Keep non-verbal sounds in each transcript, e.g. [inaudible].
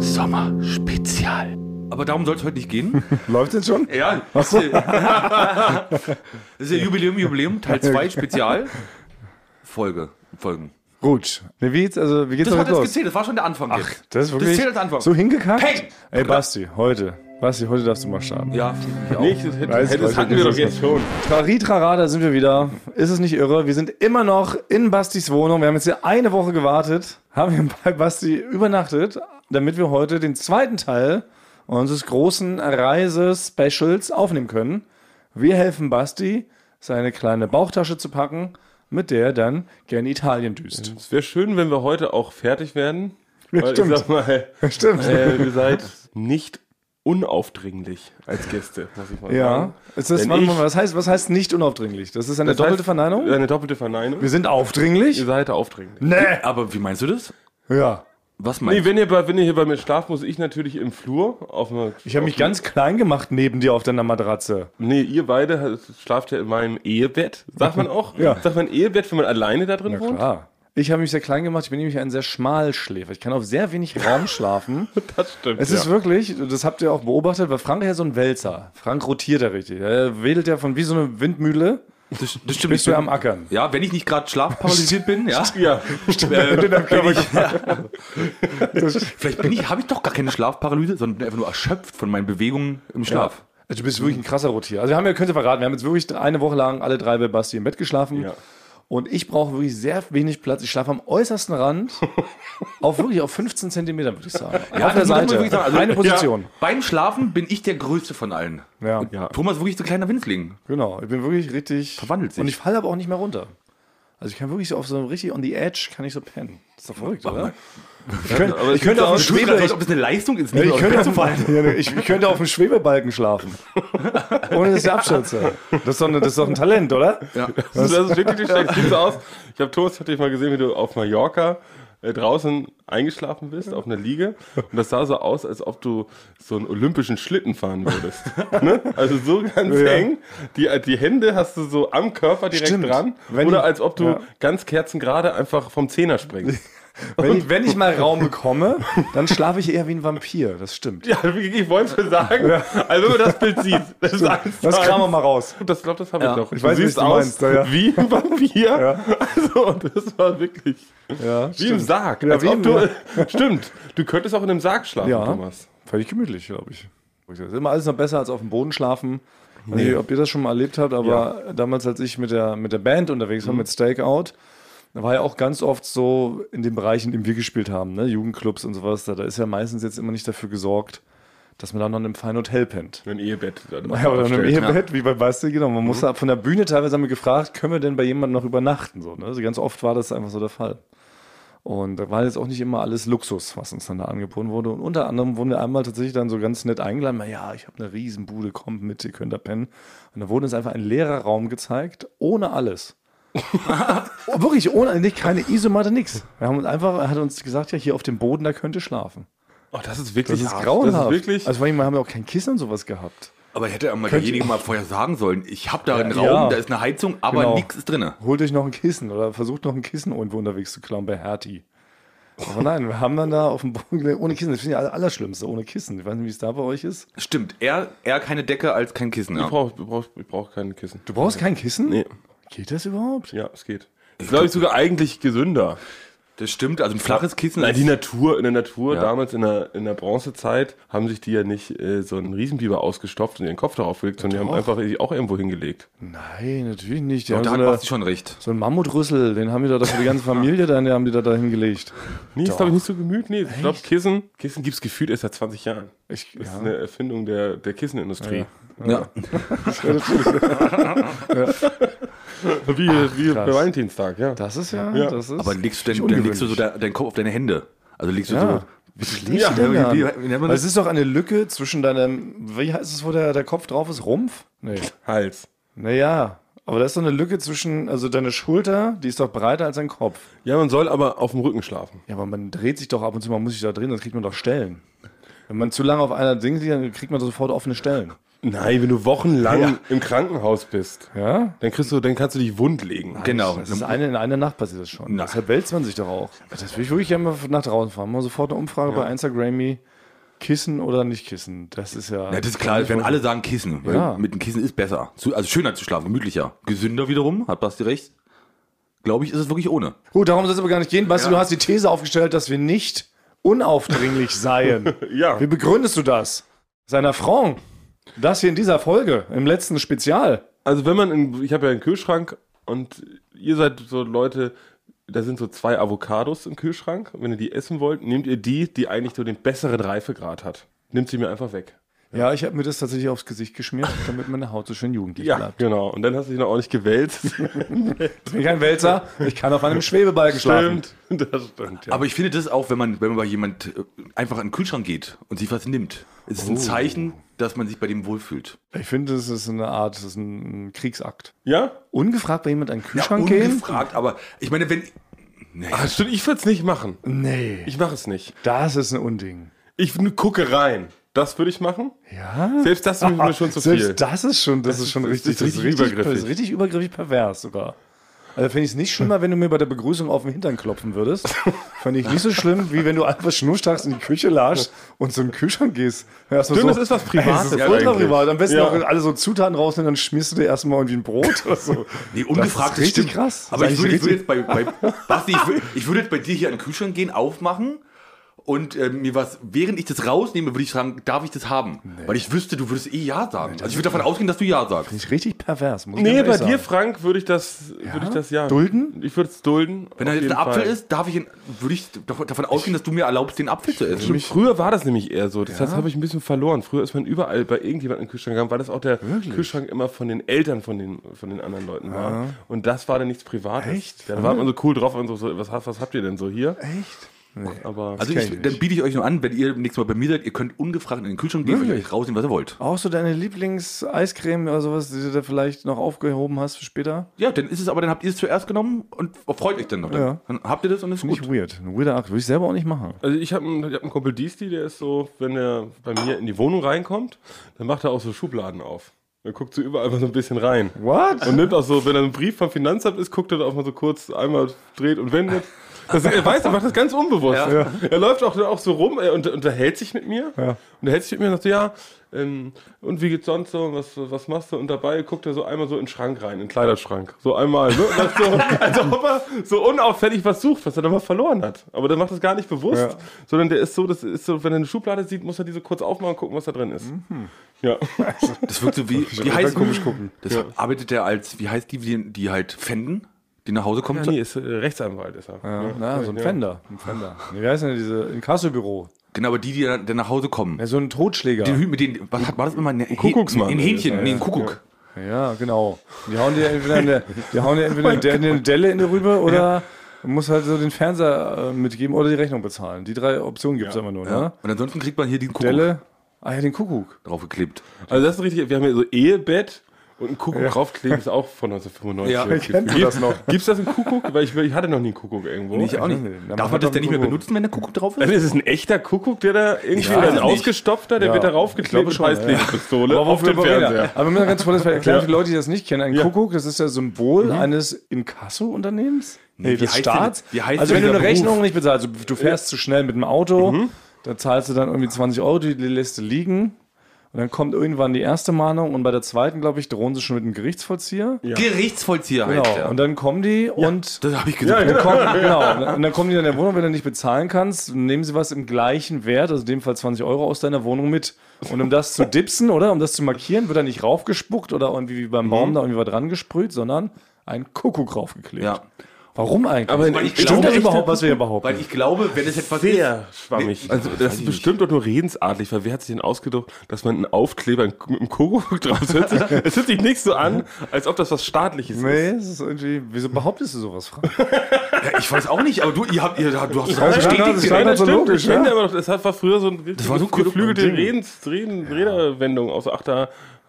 Sommerspezial. Aber darum soll es heute nicht gehen. [laughs] Läuft denn schon? Ja, das ist ja das ist ja Jubiläum, Jubiläum, Teil 2 Spezial. Folge, Folgen. Gut. Wie, geht's, also, wie geht's Das hat jetzt los? gezählt, das war schon der Anfang Ach, jetzt. das ist wirklich zählt als Anfang. so hingekackt? Peng! Ey, Basti, heute. Basti, heute darfst du mal starten. Ja, das, hätte, Weiß das hatten wir doch ist jetzt schon. Trari, trara, da sind wir wieder. Ist es nicht irre? Wir sind immer noch in Bastis Wohnung. Wir haben jetzt hier eine Woche gewartet, haben hier bei Basti übernachtet, damit wir heute den zweiten Teil unseres großen Reise-Specials aufnehmen können. Wir helfen Basti, seine kleine Bauchtasche zu packen, mit der er dann gerne Italien düst. Es wäre schön, wenn wir heute auch fertig werden. Weil stimmt. ich sag mal, [laughs] Stimmt. äh, ihr seid nicht unaufdringlich als Gäste, muss ich mal ja. sagen. Ist das, Wenn warte ich- mal, was, heißt, was heißt nicht unaufdringlich? Das ist eine Das doppelte heißt, Verneinung? Eine doppelte Verneinung. Wir sind aufdringlich? Ihr seid aufdringlich. Nee. Aber wie meinst du das? Ja. Was Nee, meinst du? wenn ihr, bei, wenn ihr hier bei mir schlaft, muss ich natürlich im Flur auf einer. Ich habe mich ganz klein gemacht neben dir auf deiner Matratze. Nee, ihr beide schlaft ja in meinem Ehebett. Sagt man auch? Ja. Sagt man Ehebett, wenn man alleine da drin Ja, wohnt? klar. Ich habe mich sehr klein gemacht. Ich bin nämlich ein sehr Schmalschläfer. Ich kann auf sehr wenig Raum [laughs] schlafen. Das stimmt. Es ja. ist wirklich, das habt ihr auch beobachtet, weil Frank ist ja so ein Wälzer. Frank rotiert ja richtig. Er wedelt ja von wie so eine Windmühle. Das, das stimmt. Bist du am Ackern. Ja, wenn ich nicht gerade schlafparalysiert bin, ja. [laughs] ja. Äh, bin ich, [laughs] vielleicht bin ich, habe ich doch gar keine Schlafparalyse, sondern bin einfach nur erschöpft von meinen Bewegungen im Schlaf. Also du bist wirklich ein krasser Rotier. Also wir haben ja, könnt ihr verraten, wir haben jetzt wirklich eine Woche lang alle drei bei Basti im Bett geschlafen. Ja. Und ich brauche wirklich sehr wenig Platz. Ich schlafe am äußersten Rand. [laughs] auf wirklich auf 15 Zentimetern, würde ich sagen. auf der Seite. sagen. Also, eine Position. Beim Schlafen bin ich der Größte von allen. Ja. Und Thomas ist wirklich so ein kleiner Winzling. Genau. Ich bin wirklich richtig. Verwandelt sich. Und ich falle aber auch nicht mehr runter. Also ich kann wirklich so auf so richtig on the edge, kann ich so pennen. Das ist doch verrückt, oder? Ich könnte, aber ich könnte auf dem auch- Du Schwebe, als ob es eine Leistung ist, nicht ich, könnte auf, ja, ich, [laughs] ich könnte auf dem Schwebebalken schlafen. Ohne dass ich abstürze. Das ist, doch, das ist doch ein Talent, oder? Ja. Das ist wirklich nicht schlecht. Sieht so aus. Ich habe Thomas, hatte ich mal gesehen, wie du auf Mallorca äh, draußen eingeschlafen bist, auf einer Liege. Und das sah so aus, als ob du so einen olympischen Schlitten fahren würdest. [laughs] ne? Also so ganz Ja. eng. Die, die Hände hast du so am Körper direkt Stimmt. dran. Wenn Oder die- als ob du ja. ganz kerzengerade einfach vom Zehner springst. [laughs] Wenn ich, wenn ich mal Raum bekomme, dann schlafe ich eher wie ein Vampir. Das stimmt. ja, wie ich wollte schon sagen. Also wenn man das Bild sieht, [laughs] das ist eins Das kramen wir mal raus. Das glaube das habe Ja. ich noch. Ich weiß, du was siehst du aus meinst, ja, ja. wie ein Vampir. Also das war wirklich Ja, wie im Sarg. Ja, wie du, [laughs] stimmt. Du könntest auch in einem Sarg schlafen, Ja. Thomas. Völlig gemütlich, glaube ich. Das ist immer alles noch besser als auf dem Boden schlafen. Ich weiß nicht, ob ihr das schon mal erlebt habt, aber damals, als ich mit der, mit der Band unterwegs war, mit Stakeout, da war ja auch ganz oft so in den Bereichen, in denen wir gespielt haben, ne? Jugendclubs und sowas, da, da ist ja meistens jetzt immer nicht dafür gesorgt, dass man dann noch in einem feinen Hotel pennt. Ein Ehebett. Ja, oder in einem. Ehebett, wie bei Basti, genau. Man musste von der Bühne teilweise haben wir gefragt, können wir denn bei jemandem noch übernachten? So, ne? Also ganz oft war das einfach so der Fall. Und da war jetzt auch nicht immer alles Luxus, was uns dann da angeboten wurde. Und unter anderem wurden wir einmal tatsächlich dann so ganz nett eingeladen. Na ja, ich habe eine Riesenbude, kommt mit, ihr könnt da pennen. Und da wurde uns einfach ein leerer Raum gezeigt, ohne alles. Oh, [laughs] wirklich, ohne, nicht, keine Isomatte, nix. Wir haben uns einfach, er hat uns gesagt, ja, hier auf dem Boden, da könnt ihr schlafen. Oh, das ist wirklich Das ist hart. grauenhaft. Das ist wirklich. also vor allem, wir haben ja auch kein Kissen und sowas gehabt. Aber hätte mal derjenige mal vorher sagen sollen, ich habe da einen Ja, Raum, ja. da ist eine Heizung, aber Genau. nichts ist drin. holt euch noch ein Kissen oder versucht noch ein Kissen irgendwo unterwegs zu klauen bei Hertie. Aber nein, wir haben dann da auf dem Boden ohne Kissen. Das finde ich das Allerschlimmste, ohne Kissen. Ich weiß nicht, wie es da bei euch ist. Stimmt, eher, eher keine Decke als kein Kissen. ich Ja. brauche brauch, ich brauch kein Kissen. Du brauchst kein Kissen? Nee. Geht das überhaupt? Ja, es geht. Das glaube ich sogar eigentlich gesünder. Das stimmt, also ein flaches Kissen Nein, ist- die Natur, in der Natur, Ja. damals in der, in der Bronzezeit, haben sich die ja nicht äh, so einen Riesenbiber ausgestopft und ihren Kopf darauf gelegt, sondern die haben einfach sich auch irgendwo hingelegt. Nein, natürlich nicht. Die Doch, haben da so, hat eine, schon recht. so einen Mammutrüssel, den haben die da doch für die ganze [laughs] Familie, dann die haben die da dahin gelegt. Nee, ist glaube ich nicht so gemüt. Nee, ich glaube Kissen, Kissen gibt's gefühlt erst seit 20 Jahren. Ich, Das ist ja. eine Erfindung der, der Kissenindustrie. Ja. [laughs] Wie, wie krass. bei Valentinstag, ja. Das ist ja, Ja. das ist. Aber legst du denn, dann legst du so de, deinen Kopf auf deine Hände. Also legst du Ja. so. Wie Ja, du denn wie- da? wie- wie nennt man Weil das? es ist doch eine Lücke zwischen deinem, wie heißt es, wo der, der Kopf drauf ist? Rumpf? Nee. Hals. Naja, aber da ist so eine Lücke zwischen, also deine Schulter, die ist doch breiter als dein Kopf. Ja, man soll aber auf dem Rücken schlafen. Ja, aber man dreht sich doch ab und zu, man muss sich da drehen, sonst kriegt man doch Stellen. Wenn man zu lange auf einer Ding liegt, dann kriegt man sofort offene Stellen. Nein, wenn du wochenlang Ja. im Krankenhaus bist, Ja? dann kriegst du, dann kannst du dich wund legen. Genau. Das ist eine, in einer Nacht passiert das schon. Na. Deshalb wälzt man sich doch auch. Das will ich wirklich immer nach draußen fahren. Mal sofort eine Umfrage bei Instagrammy. Kissen oder nicht kissen? Das ist ja. Ja, das ist klar, wenn alle sagen Kissen, weil Ja. mit dem Kissen ist besser. Zu- Also schöner zu schlafen, gemütlicher. Gesünder wiederum, hat Basti recht. Glaube ich, ist es wirklich ohne. Gut, darum soll es aber gar nicht gehen. Basti, Ja. du hast die These aufgestellt, dass wir nicht unaufdringlich seien. [laughs] Ja. Wie begründest du das? Seiner Frau. Das hier in dieser Folge, im letzten Spezial. Also wenn man, in, ich habe ja einen Kühlschrank und ihr seid so Leute, da sind so zwei Avocados im Kühlschrank. Und wenn ihr die essen wollt, nehmt ihr die, die eigentlich so den besseren Reifegrad hat. Nimmt sie mir einfach weg. Ja, ich habe mir das tatsächlich aufs Gesicht geschmiert, damit meine Haut so schön jugendlich Ja, bleibt. genau. Und dann hast du dich noch ordentlich gewälzt. [laughs] Ich bin kein Wälzer, ich kann auf einem Schwebeball geschlafen. Stimmt, das stimmt, ja. Aber ich finde das auch, wenn man, wenn man bei jemand äh, einfach in den Kühlschrank geht und sich was nimmt, ist es ein Zeichen, dass man sich bei dem wohlfühlt. Ich finde, das ist eine Art, das ist ein Kriegsakt. ja? Ungefragt bei jemand einen Ja, Kühlschrank gehen? ungefragt, aber ich meine, wenn. Nee. Ah, stimmt, ich würde es nicht machen. Nee. Ich mache es nicht. Das ist ein Unding. Ich gucke rein. Das würde ich machen. Ja? Selbst das ist mir schon zu [laughs] viel. Selbst das ist schon, das, ist schon richtig, das ist richtig das ist übergriffig. Das ist richtig übergriffig pervers sogar. Also finde ich es nicht schlimmer, wenn du mir bei der Begrüßung auf den Hintern klopfen würdest. Fand ich nicht so schlimm, wie wenn du einfach schnurstracks in die Küche lachst und zum Kühlschrank gehst. Stimmt, das ist was Privates Das ist ultra privat. Am besten Ja. auch alle so Zutaten rausnehmen, dann schmierst du dir erstmal irgendwie ein Brot oder so. Nee, ungefragt das ist richtig stimmt. krass. Aber ich würde, ich würde jetzt bei, bei Basti, ich würde, ich würde jetzt bei dir hier an den Kühlschrank gehen, aufmachen und äh, mir was, während ich das rausnehme, würde ich sagen, darf ich das haben? Weil ich wüsste, du würdest eh Ja sagen. Also ich würde davon ausgehen, dass du Ja sagst. Finde ich richtig pervers. Muss Nee, bei ehrlich dir, sagen. Frank, würde ich das, würde ich das ja. Dulden? Ich würde es dulden. Wenn da jetzt ein Apfel Fall. ist, darf ich, ihn- würde ich davon ausgehen, dass du mir erlaubst, den Apfel zu essen. Stimmt, früher war das nämlich eher so. Das heißt, habe ich ein bisschen verloren. Früher ist man überall bei irgendjemandem im Kühlschrank gegangen, weil das auch der Kühlschrank immer von den Eltern von den, von den anderen Leuten war. Und das war dann nichts Privates. Echt? Ja, da war man so cool drauf und so, so was, was habt ihr denn so hier? Echt? Nee. Aber Also ich, ich dann biete ich euch nur an, wenn ihr nächstes Mal bei mir seid, ihr könnt ungefragt in den Kühlschrank gehen und Wirklich? euch rausnehmen, was ihr wollt. Auch so deine Lieblings-Eiscreme oder sowas, die du da vielleicht noch aufgehoben hast für später? Ja, dann ist es aber, dann habt ihr es zuerst genommen und freut euch dann noch. Dann, Ja. dann habt ihr das und ist Finde gut. ich weird. Ein weirder Akt. Würde ich selber auch nicht machen. Also ich habe einen, ich hab einen Kumpel Diesti, der ist so, wenn er bei mir in die Wohnung reinkommt, dann macht er auch so Schubladen auf. Er guckt so überall mal so ein bisschen rein. What? Und nimmt auch so, wenn er ein Brief vom Finanzamt ist, guckt er da auch mal so kurz einmal dreht und wendet. [laughs] Das, er weiß, er macht das ganz unbewusst. Ja. Er läuft auch, auch so rum, er unter, unterhält sich mit mir. Ja. Unterhält sich mit mir und sagt so, ja, ähm, und wie geht's sonst so, was, was machst du? Und dabei guckt er so einmal so in den Schrank rein, in den Kleiderschrank. So einmal, ne? So, [laughs] als ob er so unauffällig was sucht, was er dann mal verloren hat. Aber der macht das gar nicht bewusst, Ja. sondern der ist so, das ist so, wenn er eine Schublade sieht, muss er diese kurz aufmachen und gucken, was da drin ist. Ja. Das wirkt so wie, wie heißt komisch gucken. Das arbeitet der als, wie heißt die, die, die halt fänden, die nach Hause kommen? Ja, nee, ist äh, Rechtsanwalt ist er. Ja, Ja. na, so ein Ja. Fender. Ein Fender. Nee, Wie heißt denn diese Inkassobüro? Genau, aber die, die dann, dann nach Hause kommen. Ja, so ein Totschläger. Den Hü- mit den, was hat, war das immer? Ein Kuckucksmann. Ein Hähnchen, Ja, nee, ein. Kuckuck. Ja, genau. Die hauen dir entweder eine, die hauen dir entweder eine, eine Delle in die Rübe oder du musst halt so den Fernseher äh, mitgeben oder die Rechnung bezahlen. Die drei Optionen gibt es immer nur, Ja. ne? Und ansonsten kriegt man hier den Kuckuck Delle. Ah ja, den Kuckuck. draufgeklebt. Also das ist richtig, wir haben hier so Ehebett und ein Kuckuck draufkleben, ist auch von 1995. Ja, Gibt- kennt das noch? Gibt's das einen Kuckuck? Weil ich, ich hatte noch nie einen Kuckuck irgendwo. Nee, ich auch nicht. Darf Man das denn nicht mehr benutzen, wenn der Kuckuck drauf Also ist? ist es ein echter Kuckuck, der da irgendwie oder ein es ausgestopfter, der Ja, wird da ich raufgeklebt mit schon, ja. Auf reden? Fernseher. Aber wir müssen ganz kurz erklären Ja. für die Leute, die das nicht kennen. Ein Ja. Kuckuck, das ist das Symbol eines Inkasso-Unternehmens. Nee, wie des heißt denn- Staats. wie heißt also wenn du eine? Rechnung nicht bezahlst, also du fährst zu schnell mit dem Auto, da zahlst du dann irgendwie 20 Euro, die lässt du liegen. Und dann kommt irgendwann die erste Mahnung und bei der zweiten, glaube ich, drohen sie schon mit einem Gerichtsvollzieher. Gerichtsvollzieher Genau. heißt der. Und dann kommen die und Das habe ich gesagt. dann kommen, genau. Und dann kommen die in der Wohnung, wenn du nicht bezahlen kannst, nehmen sie was im gleichen Wert, also in dem Fall 20 Euro aus deiner Wohnung mit. Und um das zu dipsen, oder um das zu markieren, wird da nicht raufgespuckt oder irgendwie wie beim Baum da irgendwie was dran gesprüht, sondern ein Kuckuck raufgeklebt. Ja. Warum eigentlich? Aber Weil ich Stimmt glaube, das überhaupt, was wir hier behaupten? Weil ich glaube, wenn es etwas Sehr ist, schwammig. Nee, also das ist bestimmt doch nur redensartlich, weil wer hat sich denn ausgedacht, dass man einen Aufkleber mit einem Kuckuck drauf setzt? [laughs] Es hört sich nicht so an, als ob das was Staatliches ist. nee, es ist irgendwie, wieso behauptest du sowas, Frank? Ja, ich weiß auch nicht, aber du, ihr habt, ihr, du hast es weiß bestätigt. das Nein, war das so logisch, ja? aber das war früher so ein war so geflügelte. Redens, Reden, Räderwendung. Auch so, ach,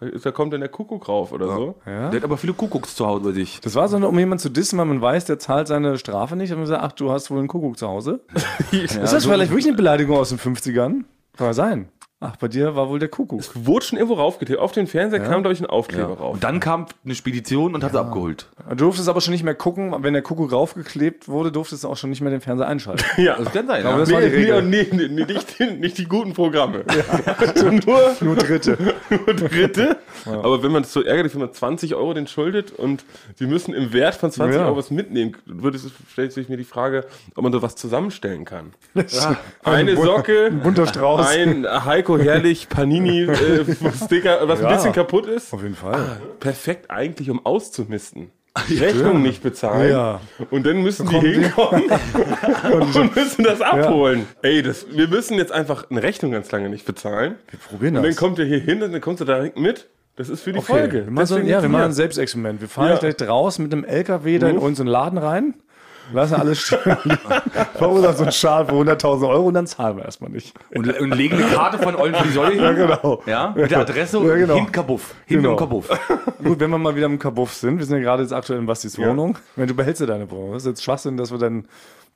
da, kommt dann der Kuckuck rauf oder so. Ja? Der hat aber viele Kuckucks zu Hause bei sich. Das war so, um jemanden zu dissen, weil man weiß, der zahlt seine Strafe nicht. Und man sagt, ach, du hast wohl einen Kuckuck zu Hause. [laughs] ist das vielleicht wirklich eine Beleidigung aus den 50ern? Kann ja sein. Ach, bei dir war wohl der Kuckuck. Wurde schon irgendwo raufgetippt. Auf den Fernseher kam, glaube ich, ein Aufkleber rauf. Und dann kam eine Spedition und hat sie abgeholt. Du durftest aber schon nicht mehr gucken, wenn der Kuckuck raufgeklebt wurde, durftest du auch schon nicht mehr den Fernseher einschalten. [laughs] Ja, Das kann sein. Aber Ja. das war die nee, Regel. nee, nee, nee, nicht, die, nicht die guten Programme. [laughs] nur, Nur Dritte. [laughs] nur Dritte. Aber wenn man es so ärgerlich, wenn man 20 Euro den schuldet und die müssen im Wert von 20 Ja. Euro was mitnehmen, würde es, stellt sich mir die Frage, ob man da was zusammenstellen kann. Eine Socke, Ein bunter Strauß. ein Heiko Herrlich Panini äh, Sticker, was Ja. ein bisschen kaputt ist. Auf jeden Fall. Perfekt eigentlich, um auszumisten. Rechnung nicht bezahlen. Ja. Und dann müssen die kommen die- hinkommen [laughs] [laughs] und müssen das abholen. Ey, das, wir müssen jetzt einfach eine Rechnung ganz lange nicht bezahlen. Wir probieren Und das. dann kommt ihr hier hin und dann kommst du direkt mit. Das ist für die Okay, Folge. Wir machen so, ein- ja, wir machen ein Selbstexperiment. Wir fahren Ja. gleich raus mit einem LKW da in unseren Laden rein, lassen alles stehen, verursachen so einen Schaden für 100.000 Euro und dann zahlen wir erstmal nicht. Und, und legen eine Karte von Eulen für die Säule hin. Ja, genau. Ja, mit der Adresse und Ja, genau. hinten Kabuff. Hinten Genau. im Kabuff. Gut, wenn wir mal wieder im Kabuff sind, wir sind ja gerade jetzt aktuell in Bastis Wohnung. Wenn du behältst ja deine Wohnung. Das ist jetzt Schwachsinn, dass wir dann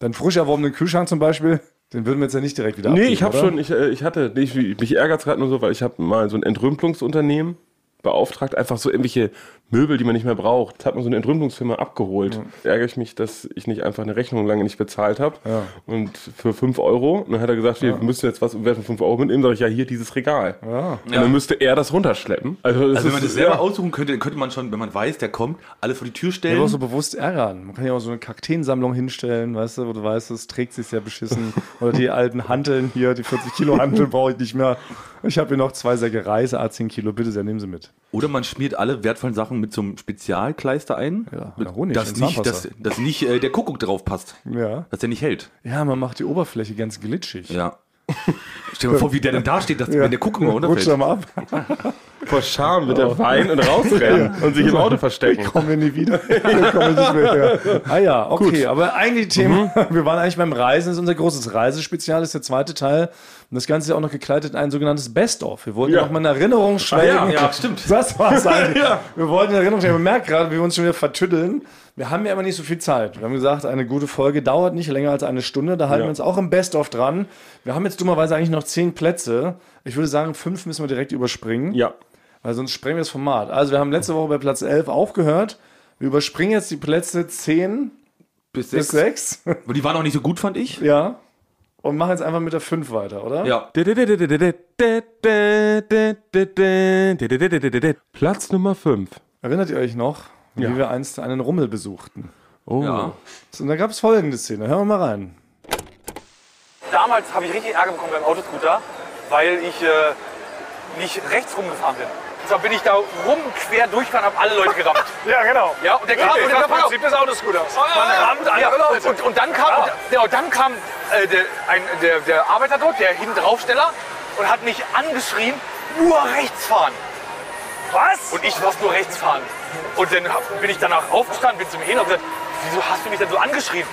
deinen frisch erworbenen Kühlschrank zum Beispiel, den würden wir jetzt ja nicht direkt wieder Nee, abgeben, ich habe schon, ich, äh, ich hatte, nee, ich, mich ärgert es gerade nur so, weil ich habe mal so ein Entrümpelungsunternehmen beauftragt, einfach so irgendwelche Möbel, die man nicht mehr braucht. Das hat man so eine Entrümpelungsfirma abgeholt. Ärgere ich mich, dass ich nicht einfach eine Rechnung lange nicht bezahlt habe. Ja. Und für 5 Euro, und dann hat er gesagt, wir müssen jetzt was im Wert von 5 Euro mitnehmen. Sag ich, ja, hier dieses Regal. Ja. Und dann müsste er das runterschleppen. Also, das Also wenn man ist- das selber ja. aussuchen könnte, dann könnte man schon, wenn man weiß, der kommt, alles vor die Tür stellen. auch so bewusst ärgern. Man kann ja auch so eine Kakteensammlung hinstellen, weißt du, wo du weißt, es trägt sich sehr beschissen. [laughs] Oder die alten Hanteln hier, die 40 Kilo Hanteln brauche ich nicht mehr. Ich habe hier noch zwei Säcke Reis, A10 Kilo, bitte sehr, nehmen Sie mit. Oder man schmiert alle wertvollen Sachen mit so einem Spezialkleister ein, Ja, Honig dass nicht, dass, dass nicht äh, der Kuckuck drauf passt, Ja. dass der nicht hält. Ja, man macht die Oberfläche ganz glitschig. Ja. Stell dir mal vor, wie der denn da steht, dass, wenn der Kuckuck mal runterfällt. mal ab. [laughs] Vor Scham wird er weinen und rausrennen und sich im Auto verstecken. Kommen wir nie wieder. Dann komme ich nicht mehr her. Ah ja, okay. Aber eigentlich Thema, wir waren eigentlich beim Reisen, das ist unser großes Reisespezial, das ist der zweite Teil. Und das Ganze ist ja auch noch gekleidet in ein sogenanntes Best-of. Wir wollten ja Ja. noch mal in Erinnerung schwelgen. ja, stimmt. Das war's [laughs] eigentlich. Wir wollten in Erinnerung schwelgen. Man merkt gerade, wie wir uns schon wieder vertüddeln. Wir haben ja aber nicht so viel Zeit. Wir haben gesagt, eine gute Folge dauert nicht länger als eine Stunde. Da halten Ja. wir uns auch im Best-of dran. Wir haben jetzt dummerweise eigentlich noch zehn Plätze. Ich würde sagen, fünf müssen wir direkt überspringen. Ja. Weil sonst sprengen wir das Format. Also wir haben letzte Woche bei Platz 11 aufgehört. Wir überspringen jetzt die Plätze 10 Bis bis sechs. 6. Und die waren auch nicht so gut, fand ich. ja. Und machen jetzt einfach mit der 5 weiter, oder? Ja. Platz Nummer 5. Erinnert ihr euch noch, wie Ja. wir einst einen Rummel besuchten? Oh. Ja. So, Und da gab es folgende Szene. Hören wir mal rein. Damals habe ich richtig Ärger bekommen beim Autoscooter, weil ich äh, nicht rechts rumgefahren bin. Und zwar bin ich da rum, quer durchgefahren, habe alle Leute gerammt. [laughs] Ja, genau. Ja, und der kam, und das der, das Prinzip des Autoscooters. Man rammt andere ja, Leute. Und, und dann kam, und, ja, und dann kam äh, der, ein, der, der Arbeiter dort, der hinten draufsteller, und hat mich angeschrien, nur rechts fahren. Was? Und ich muss nur rechts fahren. Und dann hab- bin ich danach aufgestanden, bin zu mir hin und hab gesagt, wieso hast du mich denn so angeschrien?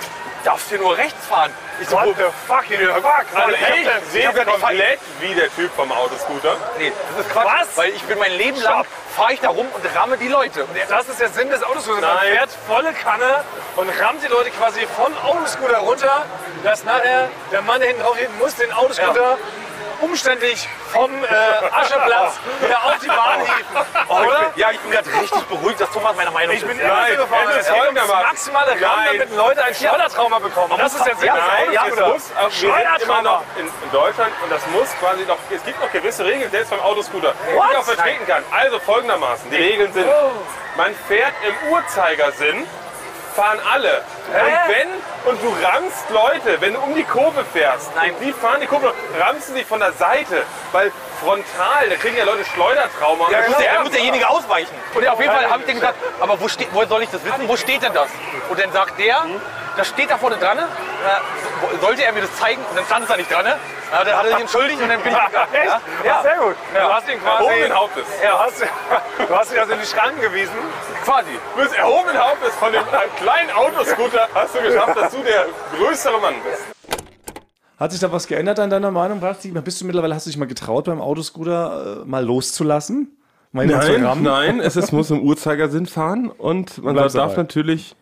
Darfst hier nur rechts fahren? Ich so, What the fucking fuck? Also, ich hab ich hab gesagt, ich fahr- komplett wie der Typ vom Autoscooter. Nee, das ist Quatsch. Was? Weil ich bin mein Leben lang, fahre ich da rum und ramme die Leute. Und das ist der Sinn des Autoscooters. Man fährt volle Kanne und rammt die Leute quasi vom Autoscooter runter, dass nachher der Mann, der hinten drauf muss den Autoscooter umständlich vom äh, Ascheplatz wieder auf die Bahn hieven. Oh, ich Oder? bin, ja, ich bin gerade richtig beruhigt, dass Thomas meiner Meinung Ich bin ist. immer Nein, so gefahren. folgendermaßen. maximale Rammen, Nein. damit Leute ein Schleudertrauma bekommen. Das ist der Sinn Ja, nein, ja, Es muss, immer noch in, in Deutschland und das muss quasi noch, es gibt noch gewisse Regeln, selbst beim Autoscooter, die ich auch vertreten kann. Also folgendermaßen, die Regeln sind, man fährt im Uhrzeigersinn, fahren alle. Und wenn, und du rammst Leute, wenn du um die Kurve fährst, Nein. die fahren die Kurve, rammst du sie von der Seite, weil frontal, da kriegen ja Leute Schleudertrauma. Da Und muss, der, muss derjenige ausweichen. Und auf jeden Fall habe ich dann gesagt, aber wo, wo soll ich das wissen? Wo steht denn das? Und dann sagt der, das steht da vorne dran. Äh, so- sollte er mir das zeigen? Und dann stand es da nicht dran. Ja, dann hat er sich [laughs] entschuldigt und dann bin ich gegangen. Echt? Ja, Ja, ja, sehr gut. Du hast ihn quasi. Erhobenen Hauptes. Ja, hast, du hast ihn also in die Schranken gewiesen. quasi. Du bist erhobenen Hauptes von dem kleinen Autoscooter, hast du geschafft, dass du der größere Mann bist. Hat sich da was geändert an deiner Meinung, Basti? Bist du mittlerweile, hast du dich mal getraut, beim Autoscooter äh, mal loszulassen? Mal Nein, nein, es ist, muss im Uhrzeigersinn fahren und man darf dabei. natürlich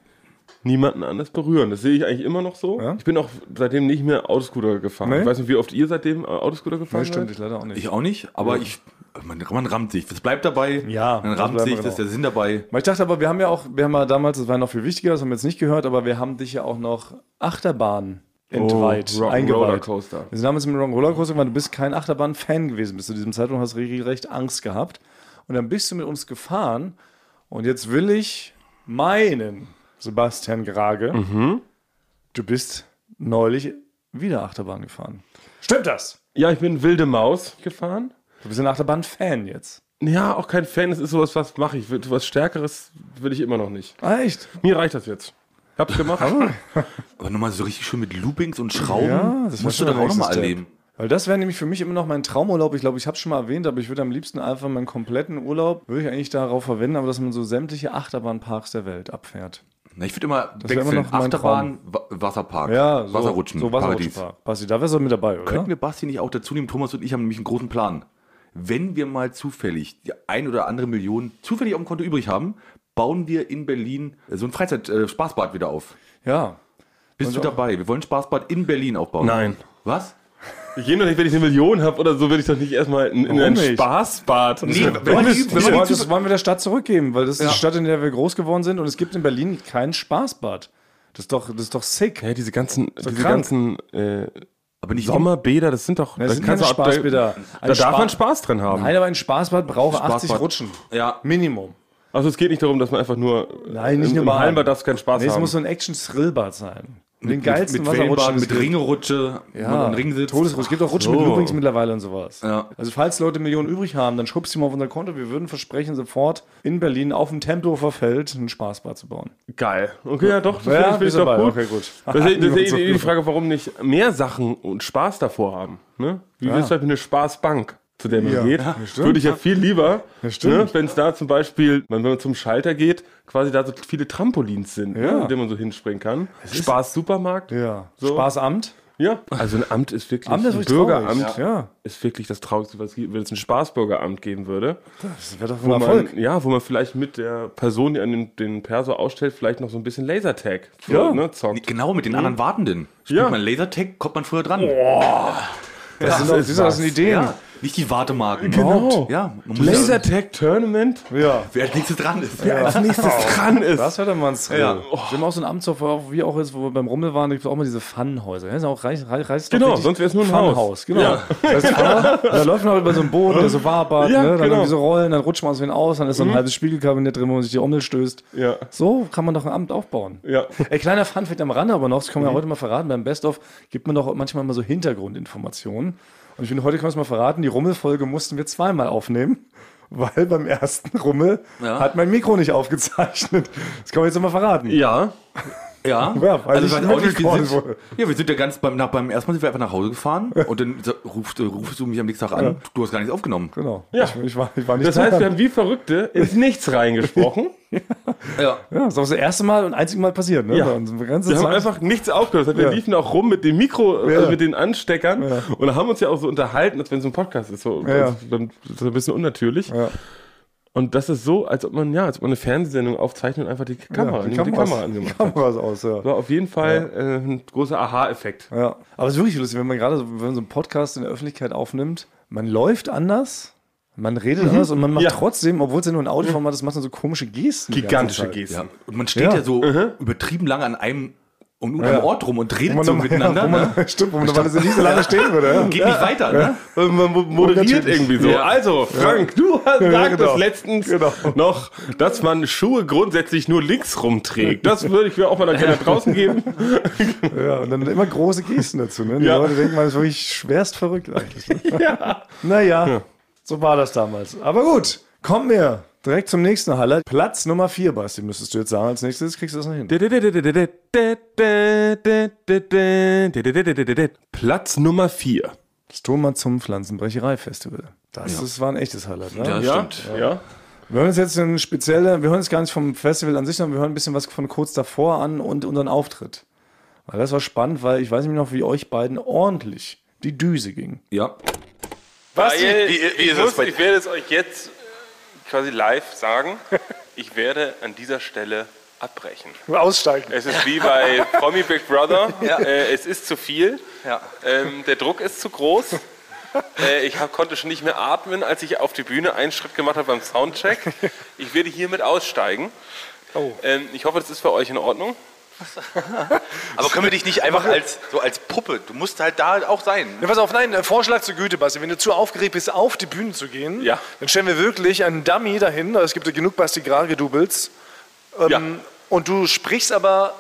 niemanden anders berühren. Das sehe ich eigentlich immer noch so. Ja? Ich bin auch seitdem nicht mehr Autoscooter gefahren. Nee? Ich weiß nicht, wie oft ihr seitdem äh, Autoscooter gefahren Nee, stimmt, seid. ich leider auch nicht. Ich auch nicht, aber ich, man, man rammt sich. Das bleibt dabei. Ja, Man rammt sich, man das ist genau. der Sinn dabei. Weil ich dachte aber, wir haben ja auch, wir haben ja damals, das war noch viel wichtiger, das haben wir jetzt nicht gehört, aber wir haben dich ja auch noch Achterbahn entweiht, Oh, eingeweiht. Rollercoaster. Wir sind damals mit dem Rollercoaster, weil du bist kein Achterbahn-Fan gewesen bis zu diesem Zeitpunkt, hast richtig recht Angst gehabt. Und dann bist du mit uns gefahren und jetzt will ich meinen, Sebastian Grage, Mhm. du bist neulich wieder Achterbahn gefahren. Stimmt das? Ja, ich bin wilde Maus gefahren. Du bist ein Achterbahn-Fan jetzt. Ja, auch kein Fan. Es ist sowas, was mache ich. Was Stärkeres will ich immer noch nicht. Ah, echt? Mir reicht das jetzt. Ich hab's gemacht. Aber nochmal so richtig schön mit Loopings und Schrauben. Ja, das musst du doch auch nochmal erleben. Weil das wäre nämlich für mich immer noch mein Traumurlaub. Ich glaube, ich habe es schon mal erwähnt, aber ich würde am liebsten einfach meinen kompletten Urlaub, würde ich eigentlich darauf verwenden, aber dass man so sämtliche Achterbahnparks der Welt abfährt. Na, ich würde immer immer wechseln. noch mein Achterbahn, Wa Wasserpark, Ja, so, Wasserrutschen, so Paradies. Wasserrutschenpark. Basti, da wärst du mit dabei, oder? Könnten wir Basti nicht auch dazu nehmen? Thomas und ich haben nämlich einen großen Plan. Wenn wir mal zufällig die ein oder andere Million zufällig auf dem Konto übrig haben, bauen wir in Berlin äh, so ein Freizeit-Spaßbad wieder auf. Ja. Bist du dabei? Wir wollen ein Spaßbad in Berlin aufbauen. Nein. Was? Ich gehe doch nicht, wenn ich eine Million habe oder so, will ich doch nicht erstmal in, in ein nicht? Spaßbad. Nee, wenn Wenn das, die, die das wollen wir der Stadt zurückgeben, weil das ist Ja. die Stadt, in der wir groß geworden sind und es gibt in Berlin kein Spaßbad. Das ist doch, das ist doch sick. Ja, diese ganzen, diese krank. ganzen äh, aber nicht Sommerbäder, das sind doch. Das da sind keine da- Spaßbäder. Da Ein darf man Spa- Spaß dran haben. Nein, aber ein Spaßbad braucht 80 Spaßbad. Rutschen. Ja. Minimum. Also es geht nicht darum, dass man einfach nur. Nein, nicht im, nur Im. Hallenbad darfst du keinen Spaß Nee, es haben. muss so ein Action-Thrillbad sein. Mit den mit, geilsten mit Wellenbahn, Wasserrutschen. mit Ringerutsche, Ja, und Ringsitz. Todesrutsche. Es gibt auch Rutschen So. mit Loopings mittlerweile und sowas. Ja. Also falls Leute Millionen übrig haben, dann schubst sie mal auf unser Konto. Wir würden versprechen, sofort in Berlin auf dem Tempelhofer Feld ein Spaßbad zu bauen. Geil. Okay, ja doch, das Ja, finde ich, doch gut. Okay, gut. Das ist, [laughs] das ist Niemand die. Frage, warum nicht mehr Sachen und Spaß davor haben. Ne? Wie Ja. willst du halt eine Spaßbank, zu der man Ja. geht? Ja, stimmt. Würde ich ja viel lieber, Ja, ne? wenn es da zum Beispiel, wenn man zum Schalter geht, quasi da so viele Trampolins sind, Ja. ne? mit denen man so hinspringen kann. Spaß Supermarkt. Ja. So. Spaßamt. Ja. Also ein Amt ist wirklich, Amt ist ein Bürgeramt traurig. Ja. ist wirklich das Traurigste, was es gibt, wenn es ein Spaßbürgeramt geben würde. Das wäre doch Wo ein Erfolg. man, ja, wo man vielleicht mit der Person, die an den, den Perso ausstellt, vielleicht noch so ein bisschen Lasertag Ja. ne, zockt. Genau, mit den anderen Wartenden. Spielt Ja. man Lasertag, kommt man früher dran. Das sind doch, ist siehst du, das sind. Ideen. Ja, nicht die Wartemarken. Genau. Ja, man Lasertag Tournament, Ja. wer als nächstes dran ist. wer als nächstes dran ist. Das wäre mal ein Thrill. Ja. Wir haben auch so ein Amt, so, wie auch jetzt, wo wir beim Rummel waren, da gibt es auch mal diese Fun-Häuser. Das ist auch reich, reich, reich, Genau, sonst wär's nur ein Haus. Haus. Genau. Ja. Das heißt, [laughs] da läuft man über so einen Boden, der so Wahrbad, Ja, ne? dann genau. irgendwie so Rollen, dann rutscht man aus wen aus, dann ist so ein halbes Spiegelkabinett drin, wo man sich die Ommel stößt. Ja. So kann man doch ein Amt aufbauen. Ja. Ey, kleiner Funfact am Rande aber noch, das können wir ja heute mal verraten, beim Best-of gibt man doch manchmal mal so Hintergrundinformationen. Und ich finde, heute können wir es mal verraten, die Rummelfolge mussten wir zweimal aufnehmen, [laughs] weil beim ersten Rummel Ja. hat mein Mikro nicht aufgezeichnet. Das können wir jetzt mal verraten. Ja. Ja, Ja, weil also ich weiß auch nicht, wir sind, wurde. ja, wir sind ja ganz beim, nach, beim ersten Mal sind wir einfach nach Hause gefahren und dann rufst, äh, rufst du mich am nächsten Tag an, du hast gar nichts aufgenommen. Genau. Ja. Ich, ich, war, ich war nicht Das heißt, wir haben wie Verrückte ins Nichts reingesprochen. [laughs] Ja. ja, das ist auch das erste Mal und einzige Mal passiert. Ne? Ja. Wir haben Zeit- einfach nichts aufgehört. Das heißt, Wir Ja. liefen auch rum mit dem Mikro, Ja. also mit den Ansteckern und haben uns ja auch so unterhalten, als wenn es ein Podcast ist. So, Ja. also, dann- so ein bisschen unnatürlich. Ja. Und das ist so, als ob man, ja, als ob man eine Fernsehsendung aufzeichnet und einfach die Kamera, ja, die, die Kamera angemacht die hat. Kameras aus, ja. War auf jeden Fall äh, ein großer Aha-Effekt. ja. Aber es ist wirklich lustig, wenn man gerade so, wenn man so einen Podcast in der Öffentlichkeit aufnimmt, man läuft anders, man redet anders und man macht Ja. trotzdem, obwohl es ja nur ein Audioformat ist, macht man so komische Gesten. Gigantische. Gesten. Ja. Und man steht Ja. ja, so übertrieben lang an einem, um, um Ja. einem Ort rum und redet man so noch- miteinander. Ja, [laughs] wo man, ne? Stimmt, wo man normalerweise nicht so lange stehen würde. Ja. Geht nicht weiter, ne? Man mo- moderiert irgendwie so. Ja. Also, Frank, du hast gesagt genau. es letztens Genau. noch, dass man Schuhe grundsätzlich nur links rumträgt. Das würde ich mir auch mal dann gerne draußen geben. [laughs] Ja, und dann immer große Gesten dazu. Ne? Die Ja. Leute denken, man ist wirklich schwerst verrückt eigentlich. Ne? [laughs] Ja. Naja, so war das damals. Aber gut, kommen wir direkt zum nächsten Highlight. Platz Nummer 4, Basti, müsstest du jetzt sagen. Als nächstes kriegst du das noch hin. Platz Nummer 4. Das Thomas zum Pflanzenbrecherei-Festival. Das ist, war ein echtes Highlight. Ne? Ja, Ja, stimmt. ja. Wir hören uns jetzt ein spezielle, wir hören jetzt gar nicht vom Festival an sich, sondern wir hören ein bisschen was von kurz davor an und unseren Auftritt. Weil das war spannend, weil ich weiß nicht noch, wie euch beiden ordentlich die Düse ging. Ja. Was? Wie- wie- wie ich, ist das muss, bei- ich werde es euch jetzt quasi live sagen. [laughs] Ich werde an dieser Stelle abbrechen. Aussteigen. Es ist wie bei Promi Big Brother. [laughs] Äh, es ist zu viel. Ja. Ähm, der Druck ist zu groß. Äh, ich hab, konnte schon nicht mehr atmen, als ich auf die Bühne einen Schritt gemacht habe beim Soundcheck. Ich werde hiermit aussteigen. Oh. Ähm, ich hoffe, das ist für euch in Ordnung. [laughs] Aber können wir dich nicht einfach als, so als Puppe, du musst halt da auch sein. Ja, pass auf, nein, äh, Vorschlag zur Güte, Basti. Wenn du zu aufgeregt bist, auf die Bühne zu gehen, Ja. dann stellen wir wirklich einen Dummy dahin. Es gibt ja genug Basti Grage-Doubles. Ähm, Ja. Und du sprichst aber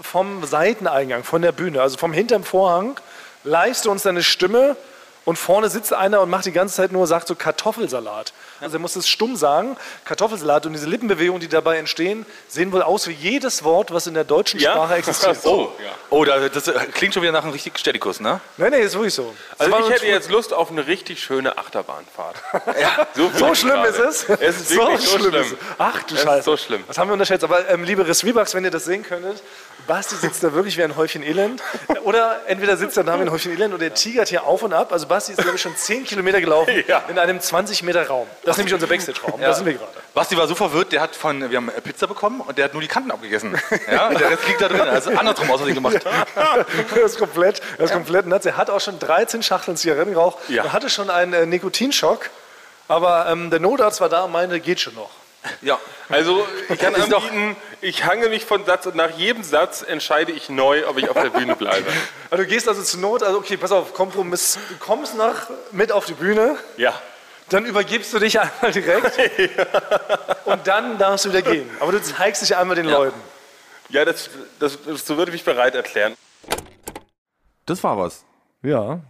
vom Seiteneingang, von der Bühne, also vom hinterm Vorhang, leihst du uns deine Stimme und vorne sitzt einer und macht die ganze Zeit nur, sagt so Kartoffelsalat. Also er muss es stumm sagen, Kartoffelsalat und diese Lippenbewegungen, die dabei entstehen, sehen wohl aus wie jedes Wort, was in der deutschen Sprache existiert. [laughs] Oh, ja. Oh, da, das äh, klingt schon wieder nach einem richtigen Städtikus, ne? Nein, nee, ist wirklich so. Also ich hätte jetzt Lust auf eine richtig schöne Achterbahnfahrt. [laughs] So, So schlimm ist es? Es ist wirklich so schlimm. ist es. Ach du Es ist Scheiße. so schlimm. Das haben wir unterschätzt. Aber ähm, liebe Resweebachs, wenn ihr das sehen könntet, Basti sitzt da wirklich wie ein Häufchen Elend. Oder entweder sitzt er da wie ein Häufchen Elend oder er tigert hier auf und ab. Also Basti ist, glaube ich, schon 10 Kilometer gelaufen Ja. in einem 20 Meter Raum. Das ist nämlich unser Backstage-Raum. Da sind wir gerade. Basti war so verwirrt, der hat von, wir haben Pizza bekommen und der hat nur die Kanten abgegessen. Ja, und der Rest liegt da drin. Also andersrum aus, gemacht. Er [laughs] ist komplett, er ist komplett nuts. Er hat auch schon 13 Schachteln Zigaretten geraucht. Ja. Er hatte schon einen äh, Nikotinschock. Aber ähm, der Notarzt war da und meinte, geht schon noch. Ja. Also ich kann Ist doch- anbieten, ich hange mich von Satz und nach jedem Satz entscheide ich neu, ob ich auf der Bühne bleibe. [laughs] Also du gehst also zur Not, also okay, pass auf, Kompromiss. Du kommst nach, mit auf die Bühne. Ja. Dann übergibst du dich einmal direkt [laughs] und dann darfst du wieder gehen. Aber du zeigst dich einmal den Leuten. Ja, das, das, das, so würde ich mich bereit erklären. Das war was. Ja.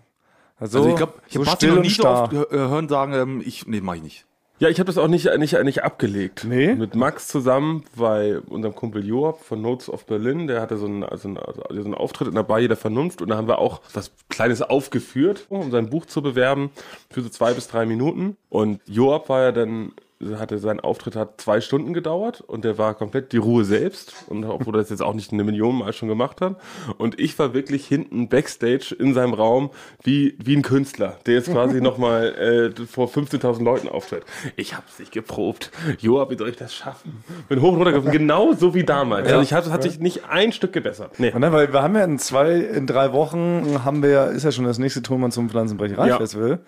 Also, Also ich glaube, ich so habe noch und nie so oft äh, hören sagen, ähm, ich, nee, mach ich nicht. Ja, ich habe das auch nicht, nicht, nicht abgelegt. Nee? Mit Max zusammen bei unserem Kumpel Joab von Notes of Berlin. Der hatte so einen, also einen, also so einen Auftritt in der Bar der Vernunft und da haben wir auch was Kleines aufgeführt, um sein Buch zu bewerben für so zwei bis drei Minuten. Und Joab war ja dann hatte sein Auftritt hat zwei Stunden gedauert und der war komplett die Ruhe selbst. Und obwohl er das jetzt auch nicht eine Million Mal schon gemacht hat. Und ich war wirklich hinten backstage in seinem Raum wie wie ein Künstler der jetzt quasi [laughs] noch mal äh, vor 15.000 Leuten auftritt. Ich habe es nicht geprobt. Joa wie soll ich das schaffen? Bin hoch und runter gegangen genau so wie damals. Also ich hatte hat sich nicht ein Stück gebessert. Nee. Und dann, weil wir haben ja in zwei, in drei Wochen haben wir, ist ja schon das nächste Tonmann zum Pflanzenbrecherei-Festival.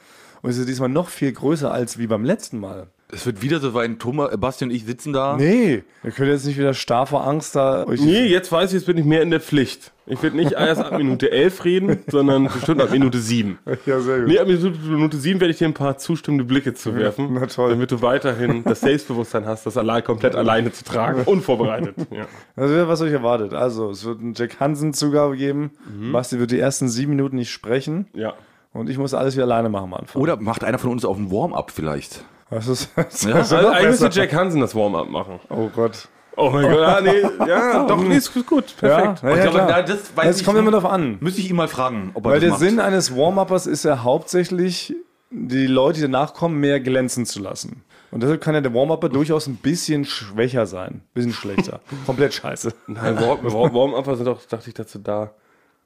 Und es ist diesmal noch viel größer als wie beim letzten Mal. Es wird wieder so, weil Thomas, äh, Basti und ich sitzen da. Nee, ihr könnt jetzt nicht wieder starr vor Angst da euch. Nee, jetzt weiß ich, jetzt bin ich mehr in der Pflicht. Ich werde nicht erst ab Minute 11 reden, sondern bestimmt ab Minute 7. [laughs] Ja, sehr gut. Nee, ab Minute, Minute 7 werde ich dir ein paar zustimmende Blicke zu werfen, na toll. damit du weiterhin das Selbstbewusstsein hast, das allein komplett alleine zu tragen, unvorbereitet. [laughs] Ja. Also, was euch erwartet? Also, es wird einen Jack Hansen-Zugabe geben. Basti wird die ersten sieben Minuten nicht sprechen. ja. Und ich muss alles wieder alleine machen am Anfang. Oder macht einer von uns auf ein Warm-up vielleicht? Was ist das? Ja, ist Also eigentlich müsste. Jack Hansen das Warm-up machen. Oh Gott. Oh mein Gott, ja, nee, ja, [laughs] doch, nee, ist gut, perfekt. Ja, ja, Ich glaube, da- das ich kommt immer darauf an. Müsste ich ihn mal fragen, ob er Weil das der macht. Sinn eines Warm-Uppers ist ja hauptsächlich, die Leute, die danach kommen, mehr glänzen zu lassen. Und deshalb kann ja der Warm-Upper durchaus ein bisschen schwächer sein. Ein bisschen schlechter. [laughs] Komplett scheiße. Nein, Warm- Warm- Warm-Upper sind doch, dachte ich, dazu da,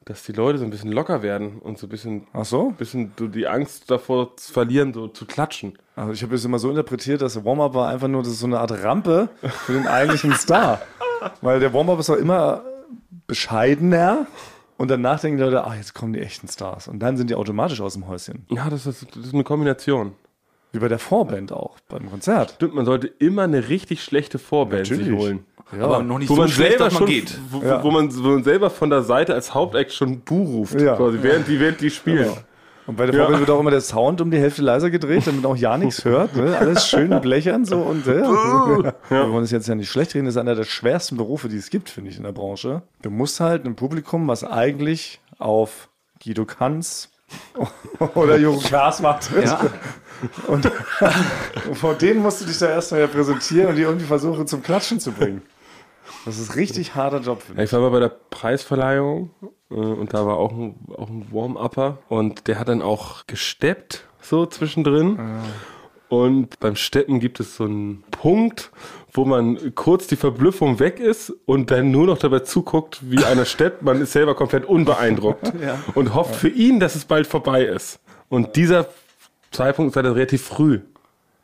dass die Leute so ein bisschen locker werden und so ein bisschen, Ach so? bisschen so die Angst davor zu verlieren, so zu klatschen. Also ich habe es immer so interpretiert, dass der Warm-Up war einfach nur das ist so eine Art Rampe für den eigentlichen Star. [laughs] Weil der Warm-Up ist auch immer bescheidener und danach denken die Leute, ah, jetzt kommen die echten Stars. Und dann sind die automatisch aus dem Häuschen. Ja, das ist, das ist eine Kombination. Wie bei der Vorband auch, beim Konzert. Stimmt, man sollte immer eine richtig schlechte Vorband sich Natürlich. holen. aber noch nicht Wo so man, schlecht, selber dass man schon, geht. Wo, Ja. wo, man, wo man selber von der Seite als Hauptact schon Bu ruft, Ja. quasi, während, die, während die spielen. Und bei der Vorband wird auch immer der Sound um die Hälfte leiser gedreht, damit auch ja nichts hört. Ne? Alles schön blechern so und äh, Wir wollen es jetzt ja nicht schlecht reden, das ist einer der schwersten Berufe, die es gibt, finde ich, in der Branche. Du musst halt ein Publikum, was eigentlich auf Guido Kanz oder Jürgen Klaas wartet. Und vor denen musst du dich da erstmal ja präsentieren und die irgendwie versuchen zum Klatschen zu bringen. Das ist richtig harter Job, finde Ja, ich. ich war mal bei der Preisverleihung äh, und da war auch ein, auch ein Warm-Upper und der hat dann auch gesteppt, so zwischendrin. Und beim Steppen gibt es so einen Punkt, wo man kurz die Verblüffung weg ist und dann nur noch dabei zuguckt, wie einer steppt. [laughs] Man ist selber komplett unbeeindruckt [laughs] und hofft für ihn, dass es bald vorbei ist. Und dieser Zeitpunkt ist leider relativ früh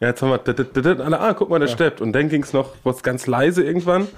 Ja, jetzt haben wir, dit, dit, dit, alle, ah, guck mal, der steppt. Und dann ging es noch, wurde ganz leise irgendwann.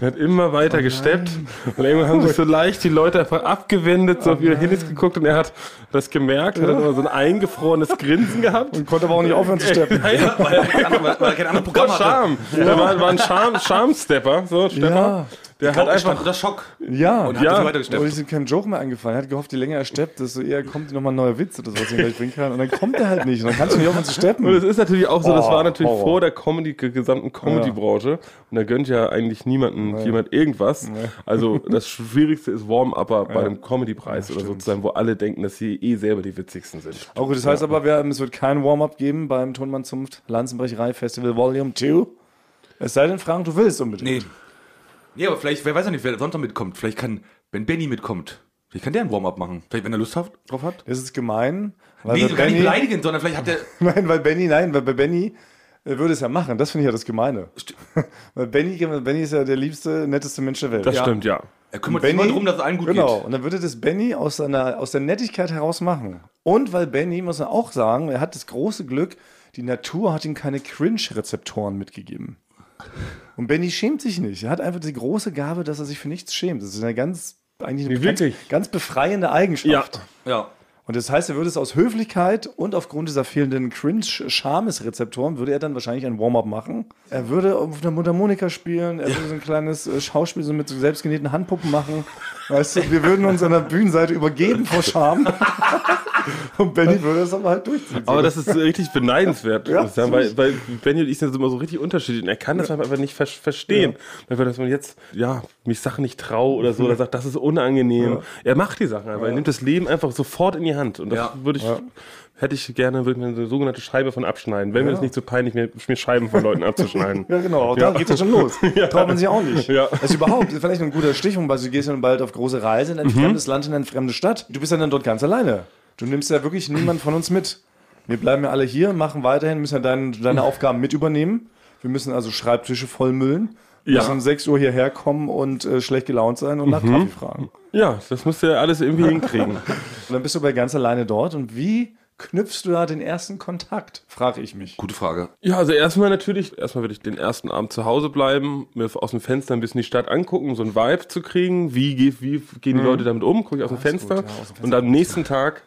Und hat immer weiter gesteppt. Und irgendwann haben sich so leicht die Leute einfach abgewendet, so auf ihre Handys geguckt und er hat das gemerkt, hat dann immer so ein eingefrorenes Grinsen gehabt. Und konnte aber auch nicht aufhören zu steppen. Weil er, weil er kein anderes- weil er kein anderes Programm War hatte. Charme. Der war, war ein Charme, Charme-Stepper, so, Stepper. Ja. Der hat einfach, unter Schock. Ja. Und hat Ja. ja. Weitergesteppt. ist ihm kein Joke mehr eingefallen. Er hat gehofft, je länger er steppt, desto eher kommt nochmal ein neuer Witz oder so, was ihn gleich bringen kann. Und dann kommt er halt nicht. Und dann kannst du nicht aufhören zu steppen. Und es ist natürlich auch so, das Oh, war natürlich Horror. vor der Comedy, gesamten Comedy-Branche. Und da gönnt ja eigentlich niemanden, jemand irgendwas. Also das Schwierigste ist Warm-Upper bei einem Comedy-Preis oder so zu sein, wo alle denken, dass sie eh selber die witzigsten sind. Auch gut, das heißt aber, wir, es wird kein Warm-up geben beim Tonmann Zunft Lanzenbrecherei Festival Volume 2. Es sei denn, Frank, du willst unbedingt. Nee. Nee, aber vielleicht, wer weiß ja nicht, wer sonst noch mitkommt. Vielleicht kann, wenn Benny mitkommt, vielleicht kann der ein Warm-up machen. Vielleicht, wenn er Lust hat, drauf hat. Das ist gemein. Weil Nee, so gar nicht beleidigen, sondern vielleicht hat der. [laughs] nein, weil Benny, nein, weil bei Benny äh, würde es ja machen. Das finde ich ja das Gemeine. [laughs] weil Benny, Benny ist ja der liebste, netteste Mensch der Welt. Das ja. stimmt, ja. Er kümmert Benny- sich immer darum, dass es allen gut Genau, geht. und dann würde das Benny aus, seiner, aus der Nettigkeit heraus machen. Und weil Benny, muss man auch sagen, er hat das große Glück, die Natur hat ihm keine Cringe-Rezeptoren mitgegeben. Und Benny schämt sich nicht. Er hat einfach die große Gabe, dass er sich für nichts schämt. Das ist eine ganz, eigentlich eine ganz, ganz befreiende Eigenschaft. Ja. Und das heißt, er würde es aus Höflichkeit und aufgrund dieser fehlenden Cringe-Charmes-Rezeptoren, würde er dann wahrscheinlich ein Warm-up machen. Er würde auf der Mundharmonika spielen, er würde so ein kleines äh, Schauspiel so mit so selbstgenähten Handpuppen machen. Weißt du, wir würden uns an der Bühnenseite übergeben vor Scham. [laughs] und Benny würde das aber halt durchziehen. Aber das ist richtig beneidenswert, Ja, sagen, weil, weil Benny und ich sind immer so richtig unterschiedlich und er kann das einfach nicht ver verstehen. Weil dass man jetzt, ja, mich Sachen nicht traue oder so, oder sagt, das ist unangenehm. Er macht die Sachen einfach, er nimmt das Leben einfach sofort in die Hand und das Ja. würde ich, hätte ich gerne, würde ich eine sogenannte Scheibe von abschneiden, wenn mir das nicht so peinlich, mir, mir Scheiben von Leuten abzuschneiden. [laughs] Ja, genau, da geht es schon los. [laughs] Traut man sich auch nicht. Ja. Das ist überhaupt, das ist vielleicht ein guter Stichpunkt, weil du gehst ja nun bald auf große Reise in ein fremdes Land, in eine fremde Stadt. Du bist ja dann dort ganz alleine. Du nimmst ja wirklich niemand von uns mit. Wir bleiben ja alle hier, machen weiterhin, müssen ja dein, deine Aufgaben mit übernehmen. Wir müssen also Schreibtische vollmüllen. Ja. müssen um 6 Uhr hierher kommen und äh, schlecht gelaunt sein und nach Kaffee fragen. Ja, das musst du ja alles irgendwie hinkriegen. [laughs] Und dann bist du bei ganz alleine dort. Und wie knüpfst du da den ersten Kontakt, frage ich mich. Gute Frage. Ja, also erstmal natürlich, erstmal würde ich den ersten Abend zu Hause bleiben, mir aus dem Fenster ein bisschen die Stadt angucken, um so ein Vibe zu kriegen. Wie, geht, wie gehen die Leute damit um? Gucke ich aus dem, Fenster. gut, ja, aus dem Fenster Und am nächsten Tag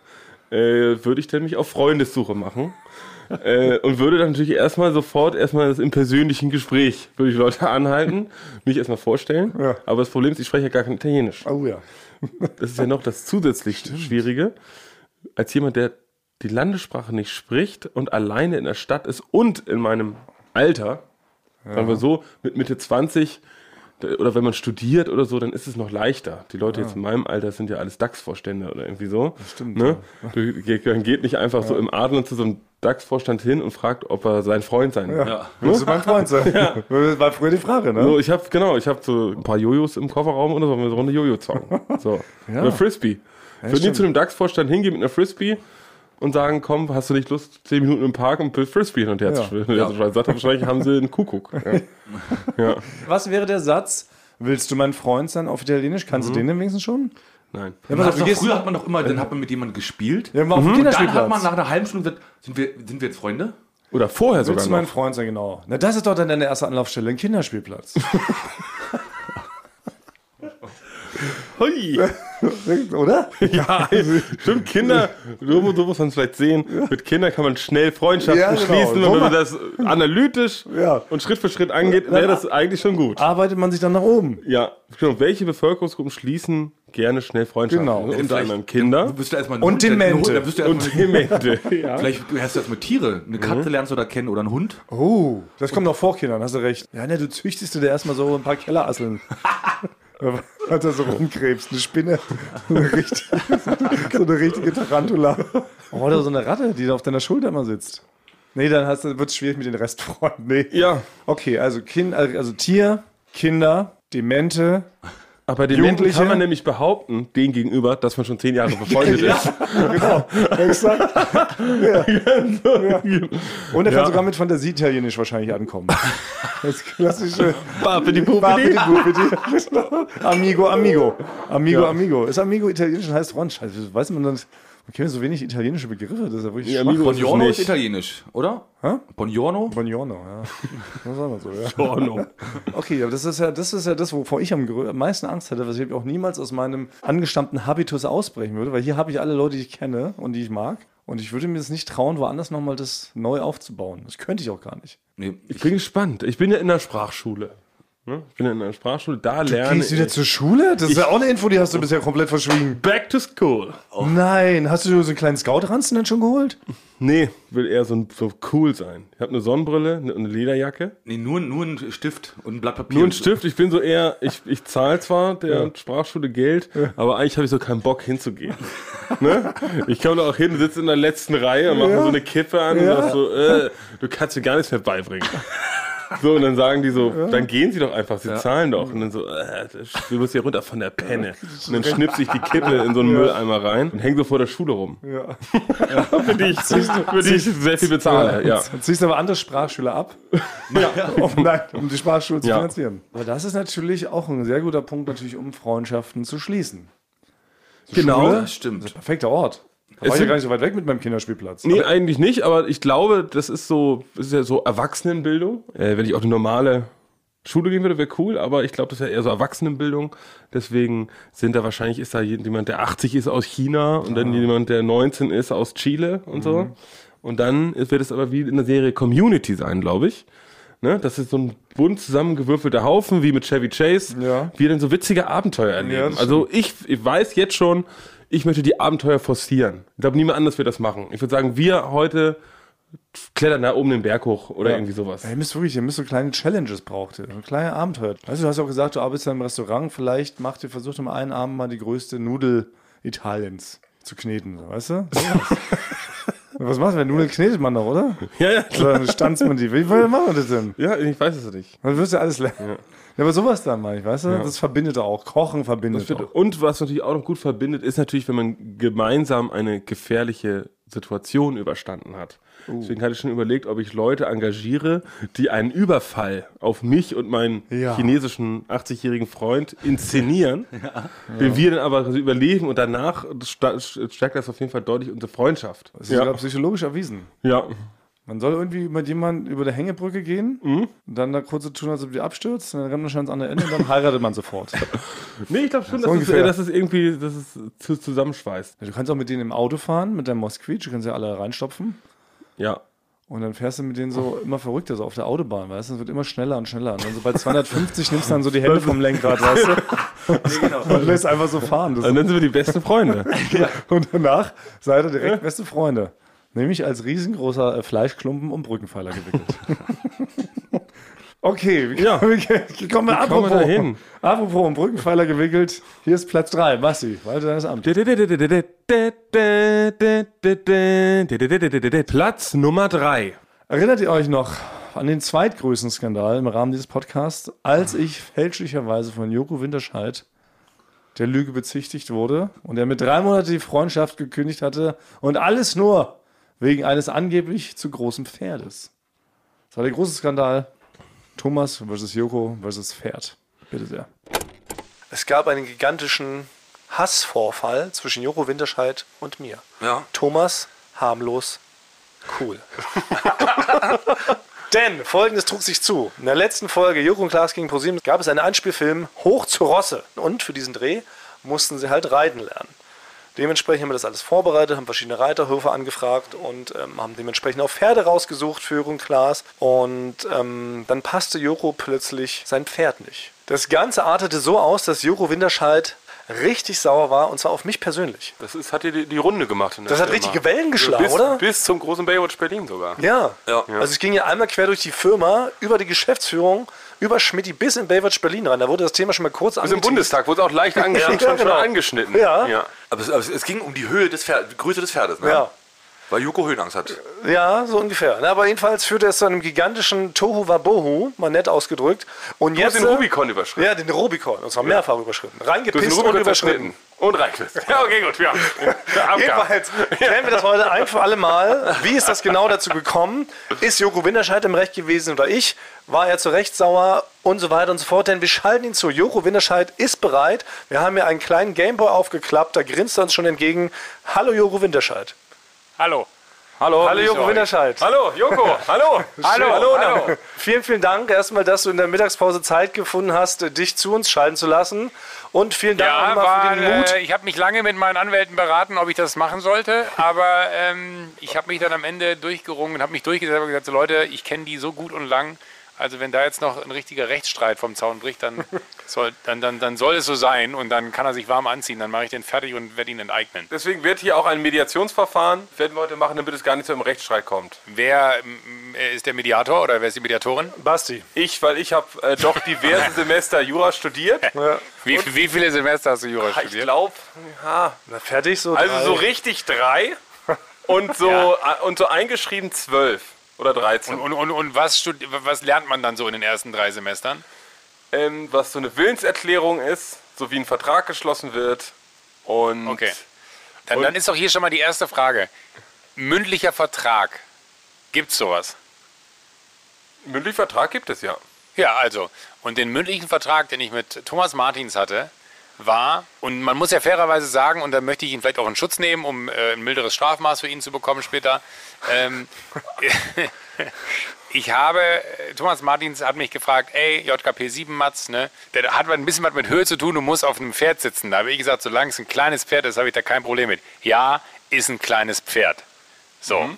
äh, würde ich dann mich auf Freundessuche machen. [laughs] äh, und würde dann natürlich erstmal sofort erstmal das im persönlichen Gespräch, würde ich Leute [laughs] anhalten, mich erstmal vorstellen. Ja. Aber das Problem ist, ich spreche ja gar kein Italienisch. Oh ja. Das ist ja noch das zusätzlich Schwierige. Als jemand, der die Landessprache nicht spricht und alleine in der Stadt ist und in meinem Alter, sagen wir so, mit Mitte 20 da- oder wenn man studiert oder so, dann ist es noch leichter. Die Leute jetzt in meinem Alter sind ja alles DAX-Vorstände oder irgendwie so. Das stimmt, Ne? Du, ge- man geht nicht einfach so im Adler zu so einem DAX-Vorstand hin und fragt, ob er sein Freund sein will. Ja. Willst du mein Freund sein? Ja. [laughs] War früher die Frage, ne? So, ich habe genau, ich habe so ein paar Jojos im Kofferraum oder so, wir so eine Jojo zocken. So, [laughs] eine Frisbee. Ich würde nie zu einem DAX-Vorstand hingehen mit einer Frisbee und sagen, komm, hast du nicht Lust, zehn Minuten im Park und Frisbee hin und her Ja. zu spielen? Ja. Sagt er wahrscheinlich, haben sie einen Kuckuck. Ja. [laughs] ja. Was wäre der Satz? Willst du mein Freund sein auf Italienisch? Kannst du den denn wenigstens schon? Nein. Ja, Man pass auf, früher hat man doch immer, dann hat man mit jemandem gespielt. Ja, mal auf dem Und dann Kinderspielplatz. hat man nach einer halben Stunde gesagt, sind wir, sind wir jetzt Freunde? Oder vorher sogar Willst du mein noch. Freund sein, genau. Na, das ist doch dann deine erste Anlaufstelle, ein Kinderspielplatz. [laughs] [laughs] Hui. Oder? [laughs] Ja, stimmt, Kinder, so, so muss man es vielleicht sehen, mit Kindern kann man schnell Freundschaften Ja, genau. schließen, und wenn man das analytisch Ja. und Schritt für Schritt angeht, wäre das eigentlich schon gut. Arbeitet man sich dann nach oben. Ja, genau. Welche Bevölkerungsgruppen schließen gerne schnell Freundschaften? Genau. Unter Vielleicht- anderem Kinder Du bist ja erstmal ein Und Demente. Dann bist du und Demente. [laughs] ja. vielleicht hast du erstmal Tiere. Eine Katze lernst du da kennen oder einen Hund. Oh, das kommt noch vor Kindern, hast du recht. Ja, ne, du züchtest dir da erstmal so ein paar Kellerasseln. [laughs] [laughs] Hat er so rumkrebst, eine Spinne. So eine richtige, so eine richtige Tarantula. Oh, oder so eine Ratte, die da auf deiner Schulter immer sitzt. Nee, dann wird es schwierig mit den Restfreunden. Nee. ja, Okay, also, kind, also Tier, Kinder, Demente. Aber den Jugendliche- Jugendlichen kann man nämlich behaupten, denen gegenüber, dass man schon zehn Jahre befreundet [laughs] ist. Genau, exakt. ja. Ja. Und er kann Ja. sogar mit Fantasie italienisch wahrscheinlich ankommen. Das klassische Babidi Bubidi. Amigo, Amigo. Amigo, Ja. Amigo. Ist Amigo italienisch und heißt Freund? Scheiße, weiß man das? Man kennt so wenig italienische Begriffe, das ist ja wirklich Ja, schwach. Amigo ist Buongiorno ist nicht. italienisch, oder? Hä? Buongiorno? Buongiorno, ja. Das sagen wir so, ja. Porno. Okay, aber das ist ja das, ist ja das wovor ich am, meisten Angst hätte, was ich auch niemals aus meinem angestammten Habitus ausbrechen würde, weil hier habe ich alle Leute, die ich kenne und die ich mag. Und ich würde mir das nicht trauen, woanders nochmal das neu aufzubauen. Das könnte ich auch gar nicht. Nee, Ich bin gespannt. Ich bin ja in der Sprachschule. Ne? Ich bin ja in der Sprachschule, da lerne Gehst du wieder ich. zur Schule? Das ist ja auch eine Info, die hast du bisher komplett verschwiegen. Back to school. Nein, hast du so einen kleinen Scout-Ranzen denn schon geholt? Nee, will eher so, so cool sein. Ich habe eine Sonnenbrille, eine, eine Lederjacke. nee nur, nur ein Stift und ein Blatt Papier. Nur ein Stift, ich bin so eher, ich, ich zahle zwar der Sprachschule Geld, aber eigentlich habe ich so keinen Bock hinzugehen. [laughs] ne? Ich komme da auch hin, sitze in der letzten Reihe und mache mir so eine Kippe an und sag so, äh, du kannst mir gar nichts mehr beibringen. [laughs] [laughs] So, und dann sagen die so, dann gehen sie doch einfach, sie zahlen doch. Und dann so, äh, du musst hier runter von der Penne. Und dann schnipse ich die Kippe in so einen Mülleimer rein und hänge so vor der Schule rum. Ja. [laughs] Für die ich, für die ich sehr viel bezahle. Ja. Ziehst du aber andere Sprachschüler ab, [laughs] um, nein, um die Sprachschule zu Ja. finanzieren. Aber das ist natürlich auch ein sehr guter Punkt, natürlich, um Freundschaften zu schließen. Genau. Schule? Das stimmt. Das ist ein perfekter Ort. Da Es war ich ja gar nicht so weit weg mit meinem Kinderspielplatz. Nee, eigentlich nicht, aber ich glaube, das ist so, das ist ja so Erwachsenenbildung. Äh, wenn ich auf eine normale Schule gehen würde, wäre cool, aber ich glaube, das ist ja eher so Erwachsenenbildung. Deswegen sind da wahrscheinlich, ist da jemand, der 80 ist aus China und dann jemand, der 19 ist aus Chile und so. Und dann wird es aber wie in der Serie Community sein, glaube ich. Ne? Das ist so ein bunt zusammengewürfelter Haufen, wie mit Chevy Chase, Ja. wie dann so witzige Abenteuer erleben. das also ich, ich weiß jetzt schon, ich möchte die Abenteuer forcieren. Ich glaube, niemand anders wird das machen. Ich würde sagen, wir heute klettern da oben den Berg hoch oder irgendwie sowas. Ihr müsst wirklich, ihr müsst so kleine Challenges braucht ihr, so kleine Abenteuer. Weißt du, du hast ja auch gesagt, du arbeitest ja im Restaurant, vielleicht macht ihr, versucht mal einen Abend mal die größte Nudel Italiens zu kneten, so, weißt du? [laughs] Was machst du, wenn Nudeln knetet man doch, oder? Ja, ja, Oder dann stanzt man die. Wie machen wir das denn? Ja, ich weiß es nicht. Dann wirst du alles lernen. Ja. Aber sowas dann ich, weißt du? Das verbindet auch. Kochen verbindet auch. Und was natürlich auch noch gut verbindet, ist natürlich, wenn man gemeinsam eine gefährliche Situation überstanden hat. Deswegen hatte ich schon überlegt, ob ich Leute engagiere, die einen Überfall auf mich und meinen Ja. chinesischen 80-jährigen Freund inszenieren, [laughs] den wir dann aber überleben und danach stärkt das auf jeden Fall deutlich unsere Freundschaft. Das ist sogar psychologisch erwiesen. Ja. Man soll irgendwie mit jemandem über der Hängebrücke gehen, Mhm. und dann da kurz so tun, als ob die abstürzt, dann rennt man schon ans andere Ende und dann heiratet man sofort. [laughs] Nee, ich glaube schon, So dass, es, dass es irgendwie dass es zu, zusammenschweißt. Du kannst auch mit denen im Auto fahren, mit deinem Moskvich, du kannst ja alle reinstopfen. Ja. Und dann fährst du mit denen so immer verrückter, so auf der Autobahn, weißt du? Es wird immer schneller und schneller. Und dann so bei 250 [laughs] nimmst du dann so die Hände vom Lenkrad, weißt du? Und lässt einfach so fahren. Das Und dann sind wir die besten Freunde. [laughs] Und danach seid ihr direkt beste Freunde. Nämlich als riesengroßer äh, Fleischklumpen um Brückenpfeiler gewickelt. [laughs] okay, Ja. wie kommen wir kommen apropos, wir da hin? apropos um Brückenpfeiler gewickelt. Hier ist Platz 3. Basti, weiter deines Amt. Platz Nummer drei. Erinnert ihr euch noch an den zweitgrößten Skandal im Rahmen dieses Podcasts, als ich fälschlicherweise von Joko Winterscheid der Lüge bezichtigt wurde und er mit drei Monaten die Freundschaft gekündigt hatte und alles nur wegen eines angeblich zu großen Pferdes. Das war der große Skandal. Thomas versus Joko versus Pferd. Bitte sehr. Es gab einen gigantischen Hassvorfall zwischen Joko Winterscheid und mir. Ja. Thomas, harmlos, cool. [laughs] Denn folgendes trug sich zu. In der letzten Folge Joko und Klaas gegen ProSieben gab es einen Einspielfilm Hoch zu Rosse. Und für diesen Dreh mussten sie halt reiten lernen. Dementsprechend haben wir das alles vorbereitet, haben verschiedene Reiterhöfe angefragt und ähm, haben dementsprechend auch Pferde rausgesucht für und Klaas. Und ähm, dann passte Joko plötzlich sein Pferd nicht. Das Ganze artete so aus, dass Joko Winterscheid richtig sauer war und zwar auf mich persönlich. Das ist, hat dir die, die Runde gemacht. In der Das hat richtige Wellen geschlagen, bis, oder? Bis zum großen Baywatch Berlin sogar. Ja. Ja. Also es ging ja einmal quer durch die Firma, über die Geschäftsführung, über Schmidti bis in Baywatch Berlin rein. Da wurde das Thema schon mal kurz Bis im. Bundestag wurde es auch leicht [laughs] angeschnitten, Ja, schon, genau. angeschnitten. Ja. Aber es, aber es, ging um die Höhe des Pferdes, Größe des Pferdes, ne? Ja. Weil Joko Höhenangst hat. Ja, so ungefähr. Na, aber jedenfalls führte es zu einem gigantischen Tohu Wabohu, mal nett ausgedrückt. Und Du hast jetzt den äh, Rubikon überschritten. Ja, den Rubikon. Und zwar mehrfach überschritten. Du hast Reingepisst den und überschritten. Und Rheinquiz. Ja, okay, gut. Ja. [laughs] Jedenfalls klären wir das heute ein für alle Mal. Wie ist das genau dazu gekommen? Ist Joko Winterscheid im Recht gewesen oder ich? War er zu Recht sauer und so weiter und so fort? Denn wir schalten ihn zu. Joko Winterscheid ist bereit. Wir haben hier einen kleinen Gameboy aufgeklappt. Da grinst er uns schon entgegen. Hallo Joko Winterscheid. Hallo. Hallo. Hallo Joko Winterscheid. Hallo, Joko. Hallo. Hallo. Hallo. Hallo. Vielen, vielen Dank erstmal, dass du in der Mittagspause Zeit gefunden hast, dich zu uns schalten zu lassen. Und vielen Dank Ja, war, für den Mut. äh, ich habe mich lange mit meinen Anwälten beraten, ob ich das machen sollte, aber ähm, ich habe mich dann am Ende durchgerungen und habe mich durchgesetzt und gesagt, so Leute, ich kenne die so gut und lang, also wenn da jetzt noch ein richtiger Rechtsstreit vom Zaun bricht, dann [laughs] soll, dann, dann, dann soll es so sein und dann kann er sich warm anziehen, dann mache ich den fertig und werde ihn enteignen. Deswegen wird hier auch ein Mediationsverfahren, werden wir heute machen, damit es gar nicht zu einem Rechtsstreit kommt. Wer ist der Mediator oder wer ist die Mediatorin? Basti. Ich, weil ich habe äh, doch diverse [laughs] Semester Jura studiert. Wie, wie viele Semester hast du Jura Ich studiert? glaube, ja, Na, fertig so. also drei. so richtig drei und so, [laughs] äh, und so eingeschrieben zwölf oder 13. Und, und, und was, studi- was lernt man dann so in den ersten drei Semestern? ähm, was so eine Willenserklärung ist, so wie ein Vertrag geschlossen wird. Und Okay. Dann, Und- dann ist doch hier schon mal die erste Frage. Mündlicher Vertrag. Gibt's sowas? mündlichen Vertrag gibt es ja. Ja, also. Und den mündlichen Vertrag, den ich mit Thomas Martins hatte, war, und man muss ja fairerweise sagen, und da möchte ich ihn vielleicht auch in Schutz nehmen, um äh, ein milderes Strafmaß für ihn zu bekommen später. Ähm, [laughs] ich habe, äh, Thomas Martins hat mich gefragt, ey, JKP 7 Matz, ne, der hat ein bisschen was mit Höhe zu tun, du musst auf einem Pferd sitzen. Da habe ich gesagt, solange es ein kleines Pferd ist, habe ich da kein Problem mit. Ja, ist ein kleines Pferd. So.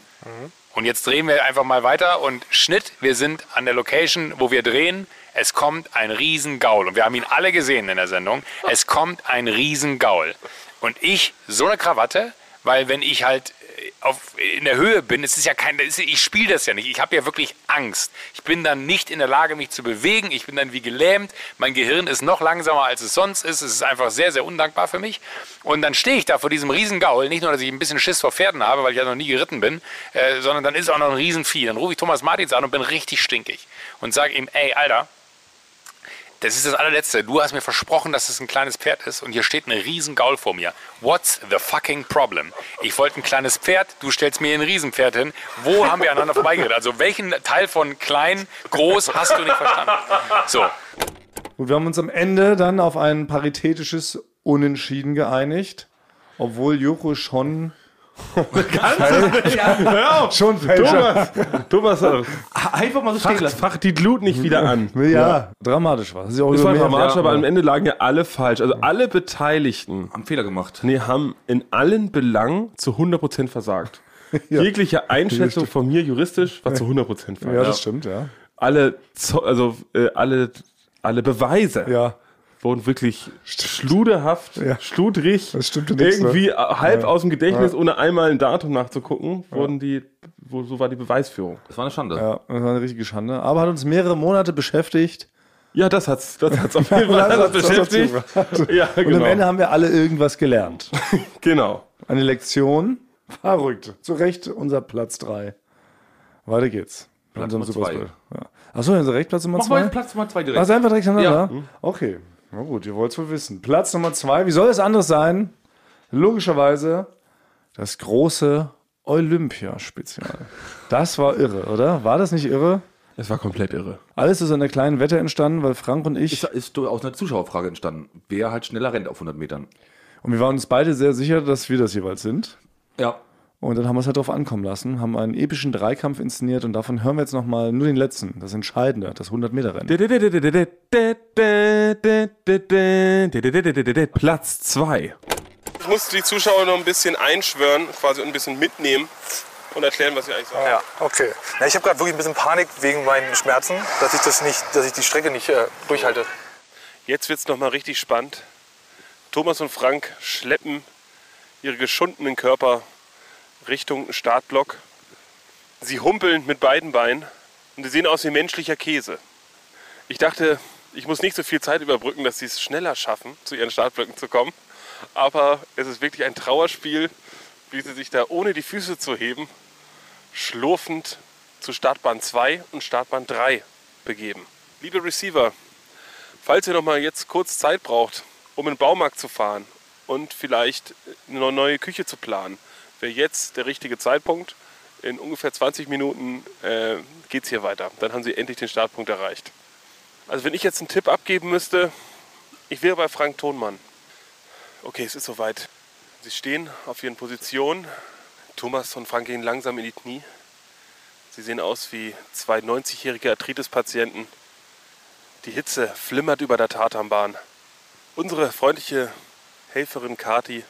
Und jetzt drehen wir einfach mal weiter und Schnitt, wir sind an der Location, wo wir drehen. Es kommt ein Riesengaul. Und wir haben ihn alle gesehen in der Sendung. Es kommt ein Riesengaul. Und ich, so eine Krawatte, weil wenn ich halt äh, auf, in der Höhe bin, es ist ja kein, ich spiele das ja nicht. Ich habe ja wirklich Angst. Ich bin dann nicht in der Lage, mich zu bewegen. Ich bin dann wie gelähmt. Mein Gehirn ist noch langsamer, als es sonst ist. Es ist einfach sehr, sehr undankbar für mich. Und dann stehe ich da vor diesem Riesengaul. Nicht nur, dass ich ein bisschen Schiss vor Pferden habe, weil ich ja noch nie geritten bin, äh, sondern dann ist auch noch ein Riesenvieh. Dann rufe ich Thomas Martins an und bin richtig stinkig. Und sage ihm, ey, Alter, das ist das allerletzte. Du hast mir versprochen, dass es ein kleines Pferd ist und hier steht ein Riesengaul vor mir. What's the fucking problem? Ich wollte ein kleines Pferd, du stellst mir ein Riesenpferd hin. Wo haben wir aneinander vorbeigeredet? Also welchen Teil von klein, groß hast du nicht verstanden? So, Gut, wir haben uns am Ende dann auf ein paritätisches Unentschieden geeinigt. Obwohl Joko schon. Schon Fälscher. Thomas, äh, Einfach mal so stehen fach, lassen. fach die Glut nicht wieder an. Ja, dramatisch war. Das ist ja über war mehr- dramatisch, ja, aber am Ende lagen ja alle falsch. Also alle Beteiligten Haben Fehler gemacht. nee, haben in allen Belangen zu 100% versagt. Jegliche Einschätzung von mir juristisch war zu 100% falsch. Ja, das stimmt, ja. Alle, also, äh, alle, alle Beweise Ja, wurden wirklich schluderhaft, Ja. schludrig, Das stimmt nichts, ne? irgendwie halb aus dem Gedächtnis, ohne einmal ein Datum nachzugucken, wurden die, wo, so war die Beweisführung. Das war eine Schande. ja, das war eine richtige Schande. Aber hat uns mehrere Monate beschäftigt. Ja, das hat's, das hat's auf jeden [laughs] Fall Das beschäftigt. [laughs] Ja, Und genau. am Ende haben wir alle irgendwas gelernt. [laughs] genau. Eine Lektion. Verrückt. Zu Recht unser Platz 3. Weiter geht's. Platz unserem Nummer zwei. Superspray. Ja. Achso, unser Rechtsplatz Nummer Mach mal 2. Platz Nummer zwei direkt. Also einfach direkt hintereinander? Ja. Okay. Na gut, ihr wollt es wohl wissen. Platz Nummer 2. Wie soll es anders sein? Logischerweise das große Olympia-Spezial. Das war irre, oder? War das nicht irre? Es war komplett irre. Alles ist in einer kleinen Wette entstanden, weil Frank und ich, Ist, ist aus einer Zuschauerfrage entstanden. Wer halt schneller rennt auf 100 Metern. und wir waren uns beide sehr sicher, dass wir das jeweils sind. Ja. Und dann haben wir es halt drauf ankommen lassen, haben einen epischen Dreikampf inszeniert und davon hören wir jetzt nochmal nur den letzten, das Entscheidende, das 100-Meter-Rennen. Platz 2. Ich musste die Zuschauer noch ein bisschen einschwören, quasi ein bisschen mitnehmen und erklären, was sie eigentlich sagen. Ja, okay. Ja, ich habe gerade wirklich ein bisschen Panik wegen meinen Schmerzen, dass ich das nicht, dass ich die Strecke nicht äh, durchhalte. Jetzt wird es nochmal richtig spannend. Thomas und Frank schleppen ihre geschundenen Körper Richtung Startblock. Sie humpeln mit beiden Beinen und sie sehen aus wie menschlicher Käse. Ich dachte, ich muss nicht so viel Zeit überbrücken, dass sie es schneller schaffen, zu ihren Startblöcken zu kommen. Aber es ist wirklich ein Trauerspiel, wie sie sich da ohne die Füße zu heben, schlurfend zu Startbahn 2 und Startbahn 3 begeben. Liebe Receiver, falls ihr noch mal jetzt kurz Zeit braucht, um in den Baumarkt zu fahren und vielleicht eine neue Küche zu planen. Wäre jetzt der richtige Zeitpunkt. In ungefähr 20 Minuten äh, geht es hier weiter. Dann haben sie endlich den Startpunkt erreicht. Also wenn ich jetzt einen Tipp abgeben müsste, ich wäre bei Frank Thonmann. Okay, es ist soweit. Sie stehen auf ihren Positionen. Thomas und Frank gehen langsam in die Knie. Sie sehen aus wie zwei 90-jährige Arthritis-Patienten. Die Hitze flimmert über der Tatanbahn. Unsere freundliche Helferin Kati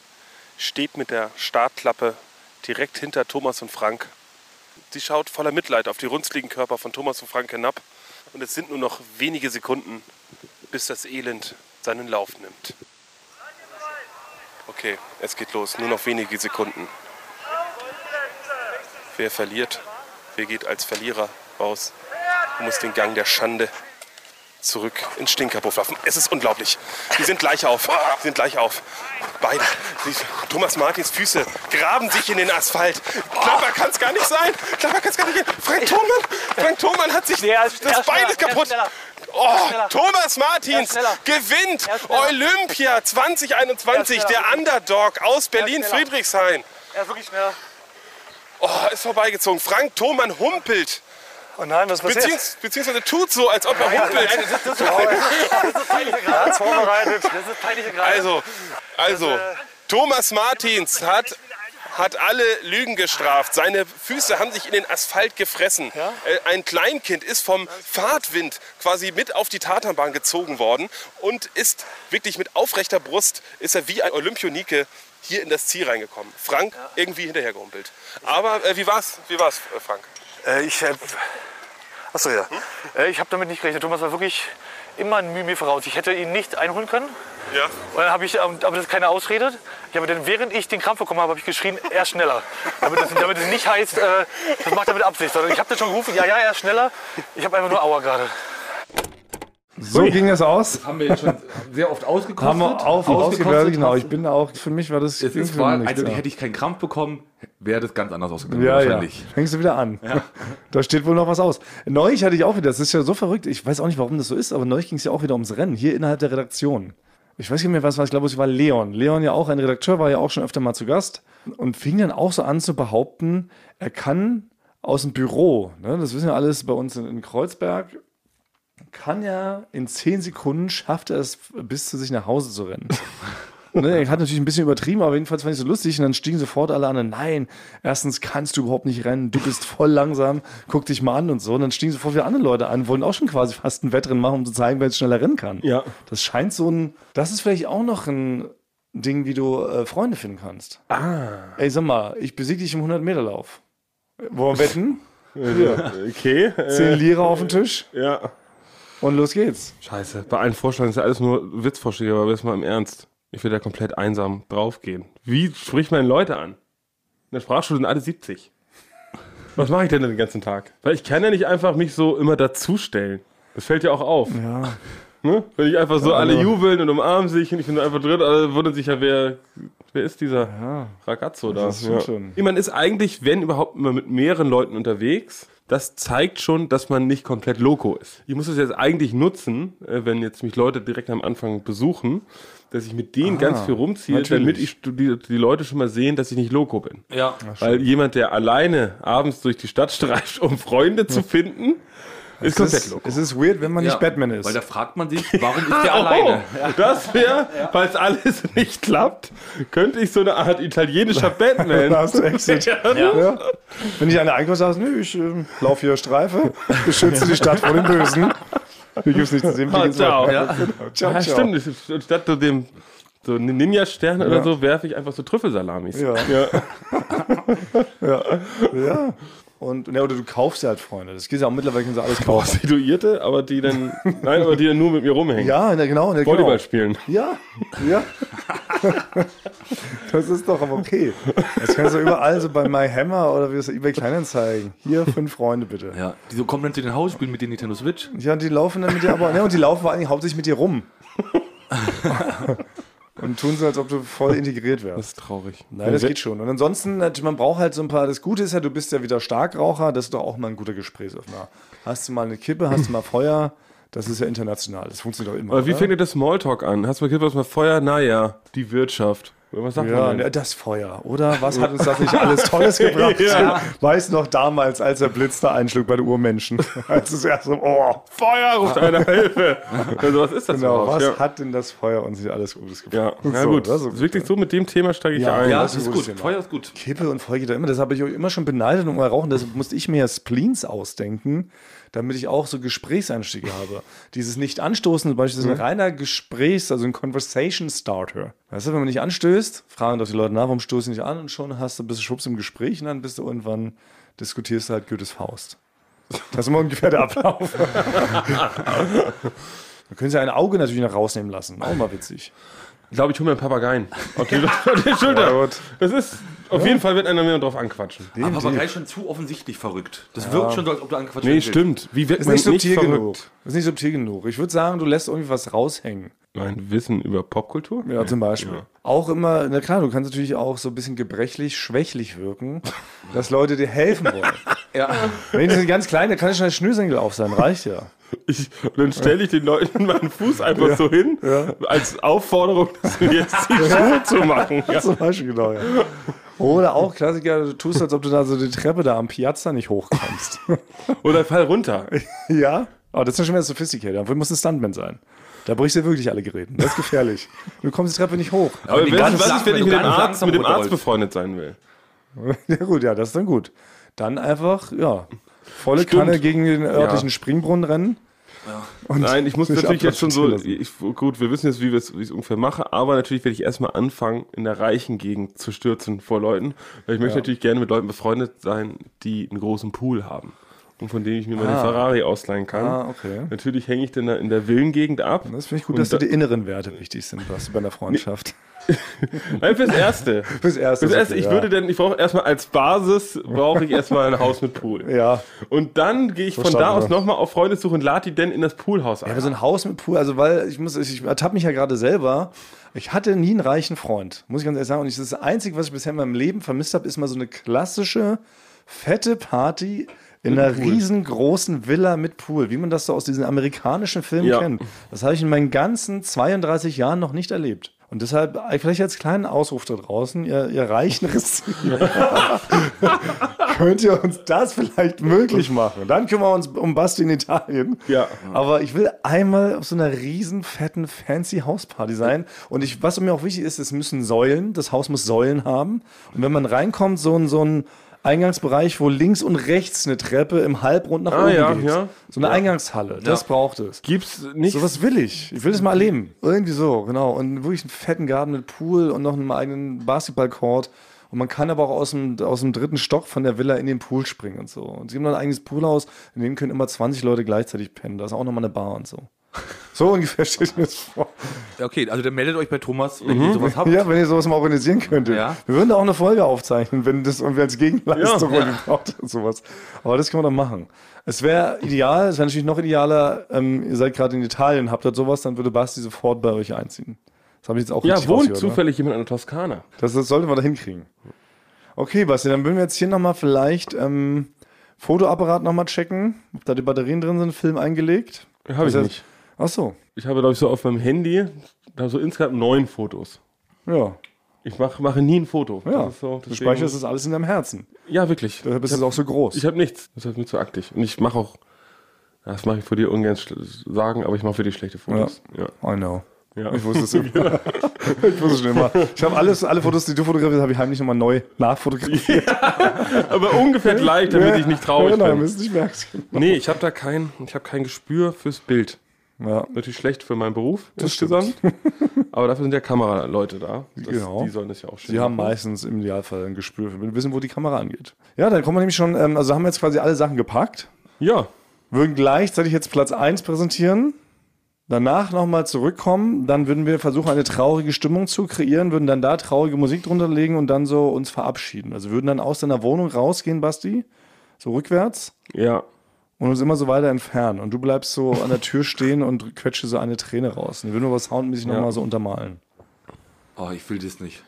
steht mit der Startklappe direkt hinter Thomas und Frank. Sie schaut voller Mitleid auf die runzligen Körper von Thomas und Frank hinab. Und es sind nur noch wenige Sekunden, bis das Elend seinen Lauf nimmt. Okay, es geht los. Nur noch wenige Sekunden. Wer verliert, wer geht als Verlierer raus muss den Gang der Schande zurück ins Stinkerpuff laufen. Es ist unglaublich. Die sind gleich auf. Die sind gleich auf. Beide. Die, Thomas Martins Füße graben sich in den Asphalt. Knapper kann es gar nicht sein. Knapper kann es gar nicht sein. Frank Thoman, Frank Thoman hat sich der das Bein ist kaputt. Oh. Thomas Martins gewinnt. Olympia 2021. Er ist Der. Underdog aus. Berlin-Friedrichshain. Er ist wirklich schneller. Oh, ist vorbeigezogen. Frank Thoman humpelt. Oh nein, was passiert? Beziehungs beziehungsweise tut so, als ob er humpelt. Das ist peinlicher Grad. Vorbereitet. Das ist peinlicher Grad. Also, also, Thomas Martins hat, hat alle Lügen gestraft. Seine Füße haben sich in den Asphalt gefressen. Äh, Ein Kleinkind ist vom Fahrtwind quasi mit auf die Tatanbahn gezogen worden und ist wirklich mit aufrechter Brust, ist er wie ein Olympionike hier in das Ziel reingekommen. Frank irgendwie hinterhergehumpelt. Aber äh, wie war's? Wie war's, äh, Frank? Äh, ich, äh, achso, ja. Äh, ich habe damit nicht gerechnet. Thomas war wirklich immer ein Mühe mir voraus. Ich hätte ihn nicht einholen können. Ja. Und dann habe ich, ähm, aber das ist keine Ausrede. Ich habe dann, während ich den Krampf bekommen habe, habe ich geschrien, er ist schneller. Damit es, damit es nicht heißt, äh, das macht er mit Absicht. Sondern ich habe dann schon gerufen, ja, ja, er ist schneller. Ich habe einfach nur Aua gerade. So ging es aus. Haben wir jetzt schon sehr oft ausgekostet. Haben wir auf Ausgekostet genau. Ich bin auch, für mich war das. Es ging ist mich also ja. hätte ich keinen Krampf bekommen, wäre das ganz anders ausgegangen. Ja, ja. wahrscheinlich. Fängst du wieder an. Da steht wohl noch was aus. Neulich hatte ich auch wieder, das ist ja so verrückt, ich weiß auch nicht, warum das so ist, aber neulich ging es ja auch wieder ums Rennen, hier innerhalb der Redaktion. Ich weiß nicht mehr, was war, ich glaube, es war Leon. Leon ja auch, ein Redakteur, war ja auch schon öfter mal zu Gast und fing dann auch so an zu behaupten, er kann aus dem Büro, ne, das wissen ja alles bei uns in, in Kreuzberg, kann ja in zehn Sekunden schafft er es, bis zu sich nach Hause zu rennen. [laughs] Ne, er hat natürlich ein bisschen übertrieben, aber jedenfalls fand ich es so lustig. Und dann stiegen sofort alle an. Nein, erstens kannst du überhaupt nicht rennen. Du bist voll langsam. Guck dich mal an und so. Und dann stiegen sofort wieder andere Leute an, wollen auch schon quasi fast ein Wettrennen machen, um zu zeigen, wer jetzt schneller rennen kann. Ja. Das scheint so ein. Das ist vielleicht auch noch ein Ding, wie du äh, Freunde finden kannst. Ah. Ey, sag mal, ich besiege dich im 100-Meter-Lauf. Wollen wir wetten? [laughs] Okay. Zehn Lira auf den Tisch ja. Und los geht's. Scheiße, bei allen Vorstellungen ist ja alles nur Witzvorschläge, aber jetzt mal im Ernst. Ich will da komplett einsam draufgehen. Wie spricht man Leute an? In der Sprachschule sind alle 70. Was mache ich denn den ganzen Tag? Weil ich kann ja nicht einfach mich so immer dazustellen. Das fällt ja auch auf. Ja. Ne? Wenn ich einfach so alle also- jubeln und umarmen sich und ich bin einfach drin, alle wundern sich ja, wer, wer ist dieser Ragazzo da? Das stimmt schon. Man ist eigentlich, wenn überhaupt, immer mit mehreren Leuten unterwegs. Das zeigt schon, dass man nicht komplett loco ist. Ich muss das jetzt eigentlich nutzen, äh, wenn jetzt mich Leute direkt am Anfang besuchen, dass ich mit denen ganz viel rumziehe, natürlich. damit ich die, die Leute schon mal sehen, dass ich nicht loco bin. Ja. Weil jemand, der alleine abends durch die Stadt [laughs] streift, um Freunde zu finden, ist Es komplett ist, loco. es ist weird, wenn man nicht Ja, Batman ist. Weil da fragt man sich, warum [laughs] ist der alleine? Oh, das wäre, falls alles [laughs] nicht klappt, könnte ich so eine Art italienischer [laughs] Batman. Hast du echt ja. Wenn ich an der Einkauf sage, nö, ich ähm, laufe hier Streife, beschütze die Stadt vor dem Bösen. Hier gibt's nichts zu sehen. Ah, ciao. Ja. Ciao, Ja, ciao. stimmt. Statt so dem so einen Ninja-Stern oder Ja. so werfe ich einfach so Trüffelsalamis. Ja. Ja. Ja. Und, ja, oder du kaufst ja halt Freunde. Das geht ja auch mittlerweile, können sie alles kaufen. Prostituierte, aber die dann, nein, aber die dann nur mit mir rumhängen. Ja, na, genau. Na, Volleyball genau. spielen. Ja, ja. [laughs] das ist doch aber okay. Das kannst du überall so bei MyHammer oder wie das eBay Kleinanzeigen. Hier fünf Freunde bitte. Ja, die so kommen dann zu den Haus, spielen mit den Nintendo Switch. Ja, die laufen dann mit dir aber, ja, und die laufen vor allen Dingen hauptsächlich mit dir rum. [laughs] und tun so, als ob du voll integriert wärst. Das ist traurig. Nein, das geht schon. Und ansonsten, natürlich, man braucht halt so ein paar. Das Gute ist ja, du bist ja wieder Starkraucher. Das ist doch auch mal ein guter Gesprächsöffner. Hast du mal eine Kippe, hast du mal Feuer, Das ist ja international. Das funktioniert auch immer. Aber wie oder? fängt denn das Smalltalk an? Hast du mal gehört, was mal Feuer? Naja, die Wirtschaft. Was sagt Ja, man denn? ne, das Feuer, oder? Was hat uns das nicht [laughs] alles Tolles gebracht? Ja. Weiß noch damals, als der Blitz da einschlug bei den Urmenschen. [laughs] Als es erst so, oh, Feuer, ruft einer [laughs] Hilfe. Also, was ist das genau, überhaupt? was ja. hat denn das Feuer uns nicht alles Gutes gebracht? Ja, na So, gut. das ist wirklich so, mit dem Thema steige ich Ja, ein. Ja, das das ist gut. Thema. Feuer ist gut. Kippe und Feuer geht da immer. Das habe ich euch immer schon beneidet und rauchen. Deshalb musste ich mir ja Spleens ausdenken, damit ich auch so Gesprächseinstiege habe. Dieses Nicht-Anstoßen, zum Beispiel, ist ein reiner Gesprächs-, also ein Conversation Starter. Weißt du, wenn man nicht anstößt, fragen doch die Leute nach, warum stoßen sie nicht an und schon hast du, bist du schubst im Gespräch und dann bist du irgendwann, diskutierst du halt Goethes Faust. Das ist immer ungefähr der Ablauf. Dann können sie ein Auge natürlich noch rausnehmen lassen. Auch mal witzig. Ich glaube, ich hole mir einen Papageien. Auf die, [laughs] auf die Schulter. Das ist, auf jeden Fall wird einer mehr drauf anquatschen. Aber Papagei ist schon zu offensichtlich verrückt. Das wirkt schon so, als ob du angequatscht Nee, stimmt. Wie wird Ist man nicht nicht subtil verrückt? genug. Ist nicht subtil genug. Ich würde sagen, du lässt irgendwie was raushängen. Mein Wissen über Popkultur? Ja, zum Beispiel. Auch immer, na klar, du kannst natürlich auch so ein bisschen gebrechlich, schwächlich wirken, dass Leute dir helfen wollen. [laughs] Ja. Wenn die sind ganz klein, dann kann ich schon ein Schnürsenkel auf sein, reicht ja. Ich, und dann stelle ich den Leuten meinen Fuß einfach so hin, als Aufforderung, [laughs] dass wir jetzt die Schuhe zu machen. Ja. Zum Beispiel, genau, ja. Oder auch Klassiker, du tust, als ob du da so die Treppe da am Piazza nicht hochkommst. [laughs] Oder fall runter. ja? Aber das ist ja schon wieder sophisticated. Dafür muss ein Stuntman sein. Da brichst du wirklich alle Geräten. Das ist gefährlich. Du kommst die Treppe nicht hoch. Aber die was, ganz was langsam- ist, wenn ich mit du dem Arzt, mit dem Arzt befreundet sein will? [laughs] Ja gut, ja, das ist dann gut. Dann einfach, ja, volle Stimmt. Kanne gegen den örtlichen Ja. Springbrunnen rennen. Und Nein, ich muss natürlich jetzt schon so, ich, gut, wir wissen jetzt, wie wir es wie ich es ungefähr mache, aber natürlich werde ich erstmal anfangen, in der reichen Gegend zu stürzen vor Leuten. Weil ich möchte natürlich gerne mit Leuten befreundet sein, die einen großen Pool haben. Und von denen ich mir meine Ferrari ausleihen kann. Ah, okay. Natürlich hänge ich dann da in der Villengegend ab. Das finde ich gut, dass dir da- die inneren Werte wichtig sind, was bei einer Freundschaft. [laughs] Nein, fürs Erste. Fürs Erste. Fürs Erste, okay, ich ja. würde denn, ich brauche erstmal als Basis, brauche ich erstmal ein Haus mit Pool. Ja. Und dann gehe ich von da Verstanden, aus ja. nochmal auf Freundessuche und lade die denn in das Poolhaus ein. Aber so ein Haus mit Pool, also weil ich muss, ich ertappe mich ja gerade selber. Ich hatte nie einen reichen Freund, muss ich ganz ehrlich sagen. Und ich, das Einzige, was ich bisher in meinem Leben vermisst habe, ist mal so eine klassische, fette Party in einer riesengroßen Villa mit Pool, wie man das so aus diesen amerikanischen Filmen Ja. kennt. Das habe ich in meinen ganzen 32 Jahren noch nicht erlebt. Und deshalb, äh, vielleicht als kleinen Ausruf da draußen, ihr, ihr reichen Receiver, [laughs] könnt ihr uns das vielleicht möglich machen. Dann kümmern wir uns um Basti in Italien. Ja. Aber ich will einmal auf so einer riesen, fetten, fancy Hausparty sein. Und ich, was mir auch wichtig ist, es müssen Säulen, das Haus muss Säulen haben. Und wenn man reinkommt, so ein, so ein Eingangsbereich, wo links und rechts eine Treppe im Halbrund nach Ah, oben ja, geht. ja. So eine Eingangshalle, das braucht es. Gibt's nicht Sowas will ich. Ich will das mal erleben. Irgendwie so, genau. Und wirklich einen fetten Garten mit Pool und noch einen eigenen Basketballcourt. Und man kann aber auch aus dem, aus dem dritten Stock von der Villa in den Pool springen und so. Und sie haben noch ein eigenes Poolhaus, in dem können immer 20 Leute gleichzeitig pennen. Da ist auch nochmal eine Bar und so. [laughs] So ungefähr stelle ich mir das vor. Okay, also dann meldet euch bei Thomas, wenn ihr sowas habt. Ja, wenn ihr sowas mal organisieren könntet. Ja. Wir würden da auch eine Folge aufzeichnen, wenn das irgendwie als Gegenleistung Ja. irgendwie braucht und sowas. Aber das können wir doch machen. Es wäre ideal, es wäre natürlich noch idealer, ähm, ihr seid gerade in Italien, habt dort sowas, dann würde Basti sofort bei euch einziehen. Das habe ich jetzt auch Ja, wohnt ne? zufällig jemand in der Toskana. Das, das sollten wir da hinkriegen. Okay, Basti, dann würden wir jetzt hier nochmal vielleicht ähm, Fotoapparat nochmal checken, ob da die Batterien drin sind, Film eingelegt. Habe ich Das heißt- nicht. Ach so, Ich habe, glaube ich, so auf meinem Handy da so insgesamt neun Fotos. ja. Ich mach, mache nie ein Foto. Ja, Das ist so, du speicherst das alles in deinem Herzen. Ja, wirklich. Deshalb ist es auch so groß. Ich habe nichts. Das ist mir zu aktiv. Und ich mache auch, das mache ich vor dir ungern sagen, aber ich mache für die schlechte Fotos. Ja. I know. Ja. Ich wusste es immer. [laughs] [laughs] ich wusste es schon immer. Ich habe alles, alle Fotos, die du fotografiert hast, habe ich heimlich nochmal neu nachfotografiert. Aber ungefähr gleich, damit ich nicht traurig ja, genau, bin. damit du es nicht merkst. Nee, ich habe da kein, ich habe kein Gespür fürs Bild. Ja. Natürlich schlecht für meinen Beruf Das insgesamt. Aber dafür sind ja Kameraleute da. Das, Genau. Die sollen das ja auch schön Die haben meistens im Idealfall ein Gespür für, wir wissen, wo die Kamera angeht. Ja, dann kommen wir nämlich schon, ähm, also haben wir jetzt quasi alle Sachen gepackt, Ja. würden gleichzeitig jetzt Platz 1 präsentieren, danach nochmal zurückkommen, dann würden wir versuchen, eine traurige Stimmung zu kreieren, würden dann da traurige Musik drunter legen und dann so uns verabschieden. Also würden dann aus deiner Wohnung rausgehen, Basti, so rückwärts Ja. Und uns immer so weiter entfernen. Und du bleibst so an der Tür stehen und quetsche so eine Träne raus. Und wir würden aber soundmäßig Ja. nochmal so untermalen. Oh, ich will das nicht.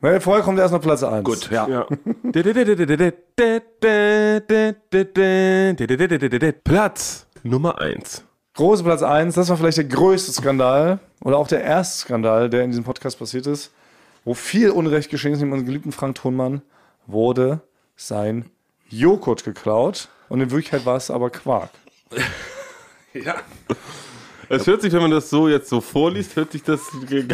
Naja, vorher kommt erst noch Platz 1. Gut, ja. Ja. Platz Nummer eins. Große Platz 1, das war vielleicht der größte Skandal oder auch der erste Skandal, der in diesem Podcast passiert ist, wo viel Unrecht geschehen ist, mit unserem geliebten Frank Thunmann, wurde sein Joghurt geklaut und in Wirklichkeit war es aber Quark. [laughs] Ja. Es hört sich, wenn man das so jetzt so vorliest, hört sich das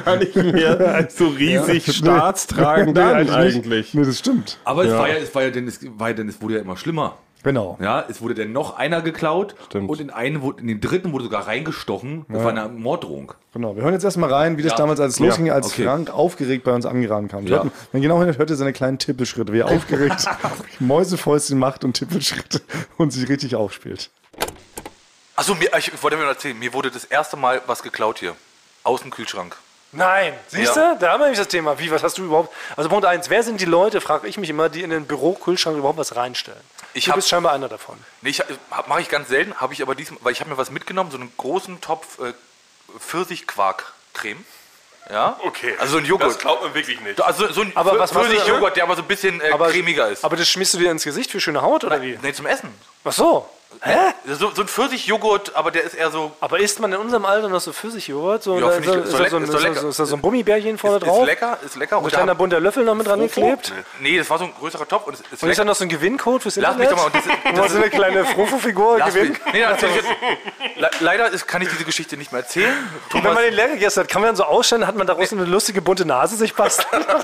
gar nicht mehr [laughs] so riesig staatstragend Nee, an eigentlich nicht. eigentlich. Nee, das stimmt. Aber es war ja, es war ja, denn, es war ja, denn, es wurde ja immer schlimmer. Genau. Ja, es wurde dann noch einer geklaut Stimmt. und in einen wurde, in den dritten wurde sogar reingestochen. Das war eine Morddrohung. Genau, wir hören jetzt erstmal rein, wie das Ja. damals als Ja, losging, als okay. Frank aufgeregt bei uns angerannt kam. Ja. Ja. Wenn genau hinhört, hört ihr seine kleinen Tippelschritte, wie er [laughs] aufgeregt Mäusefäustchen macht und Tippelschritte und sich richtig aufspielt. Achso, mir, ich wollte mir erzählen, mir wurde das erste Mal was geklaut hier. Aus dem Kühlschrank. Nein, siehst Ja. du? Da haben wir nämlich das Thema. Wie, was hast du überhaupt? Also Punkt eins, wer sind die Leute, frage ich mich immer, die in den Bürokühlschrank überhaupt was reinstellen? Ich du hab- bist scheinbar einer davon. Nee, ich, mache ich ganz selten, habe ich aber diesmal, weil ich habe mir was mitgenommen, so einen großen Topf äh, Pfirsichquark-Creme. Ja? Okay. Also so ein Joghurt. glaubt man wirklich nicht. Also so ein Aber was- Pfirsichjoghurt, der aber so ein bisschen äh, cremiger ist. Aber das schmiest du dir ins Gesicht für schöne Haut oder wie? nee, zum Essen. Ach so. Hä? So, so ein Pfirsichjoghurt, aber der ist eher so. Aber isst man in unserem Alter noch so Pfirsichjoghurt? So, Ja, ist, ist da so ein, ist doch ist da- ist so ein Gummibärchen vorne ist, drauf? ist lecker, ist lecker. Ein Und kleiner da, bunter Löffel noch mit dran geklebt? nee, das war so ein größerer Topf und ist Und ist da noch so ein Gewinncode fürs Lass mich Internet? doch mal. Und [laughs] das, ist- man so eine kleine Frufo-Figur Lass mich, gewinnt? nee, das. Le leider ist, kann ich diese Geschichte nicht mehr erzählen. Und Thomas, wenn man den leer gegessen hat, kann man dann so ausstellen, hat man daraus eine lustige bunte Nase sich basteln? [laughs]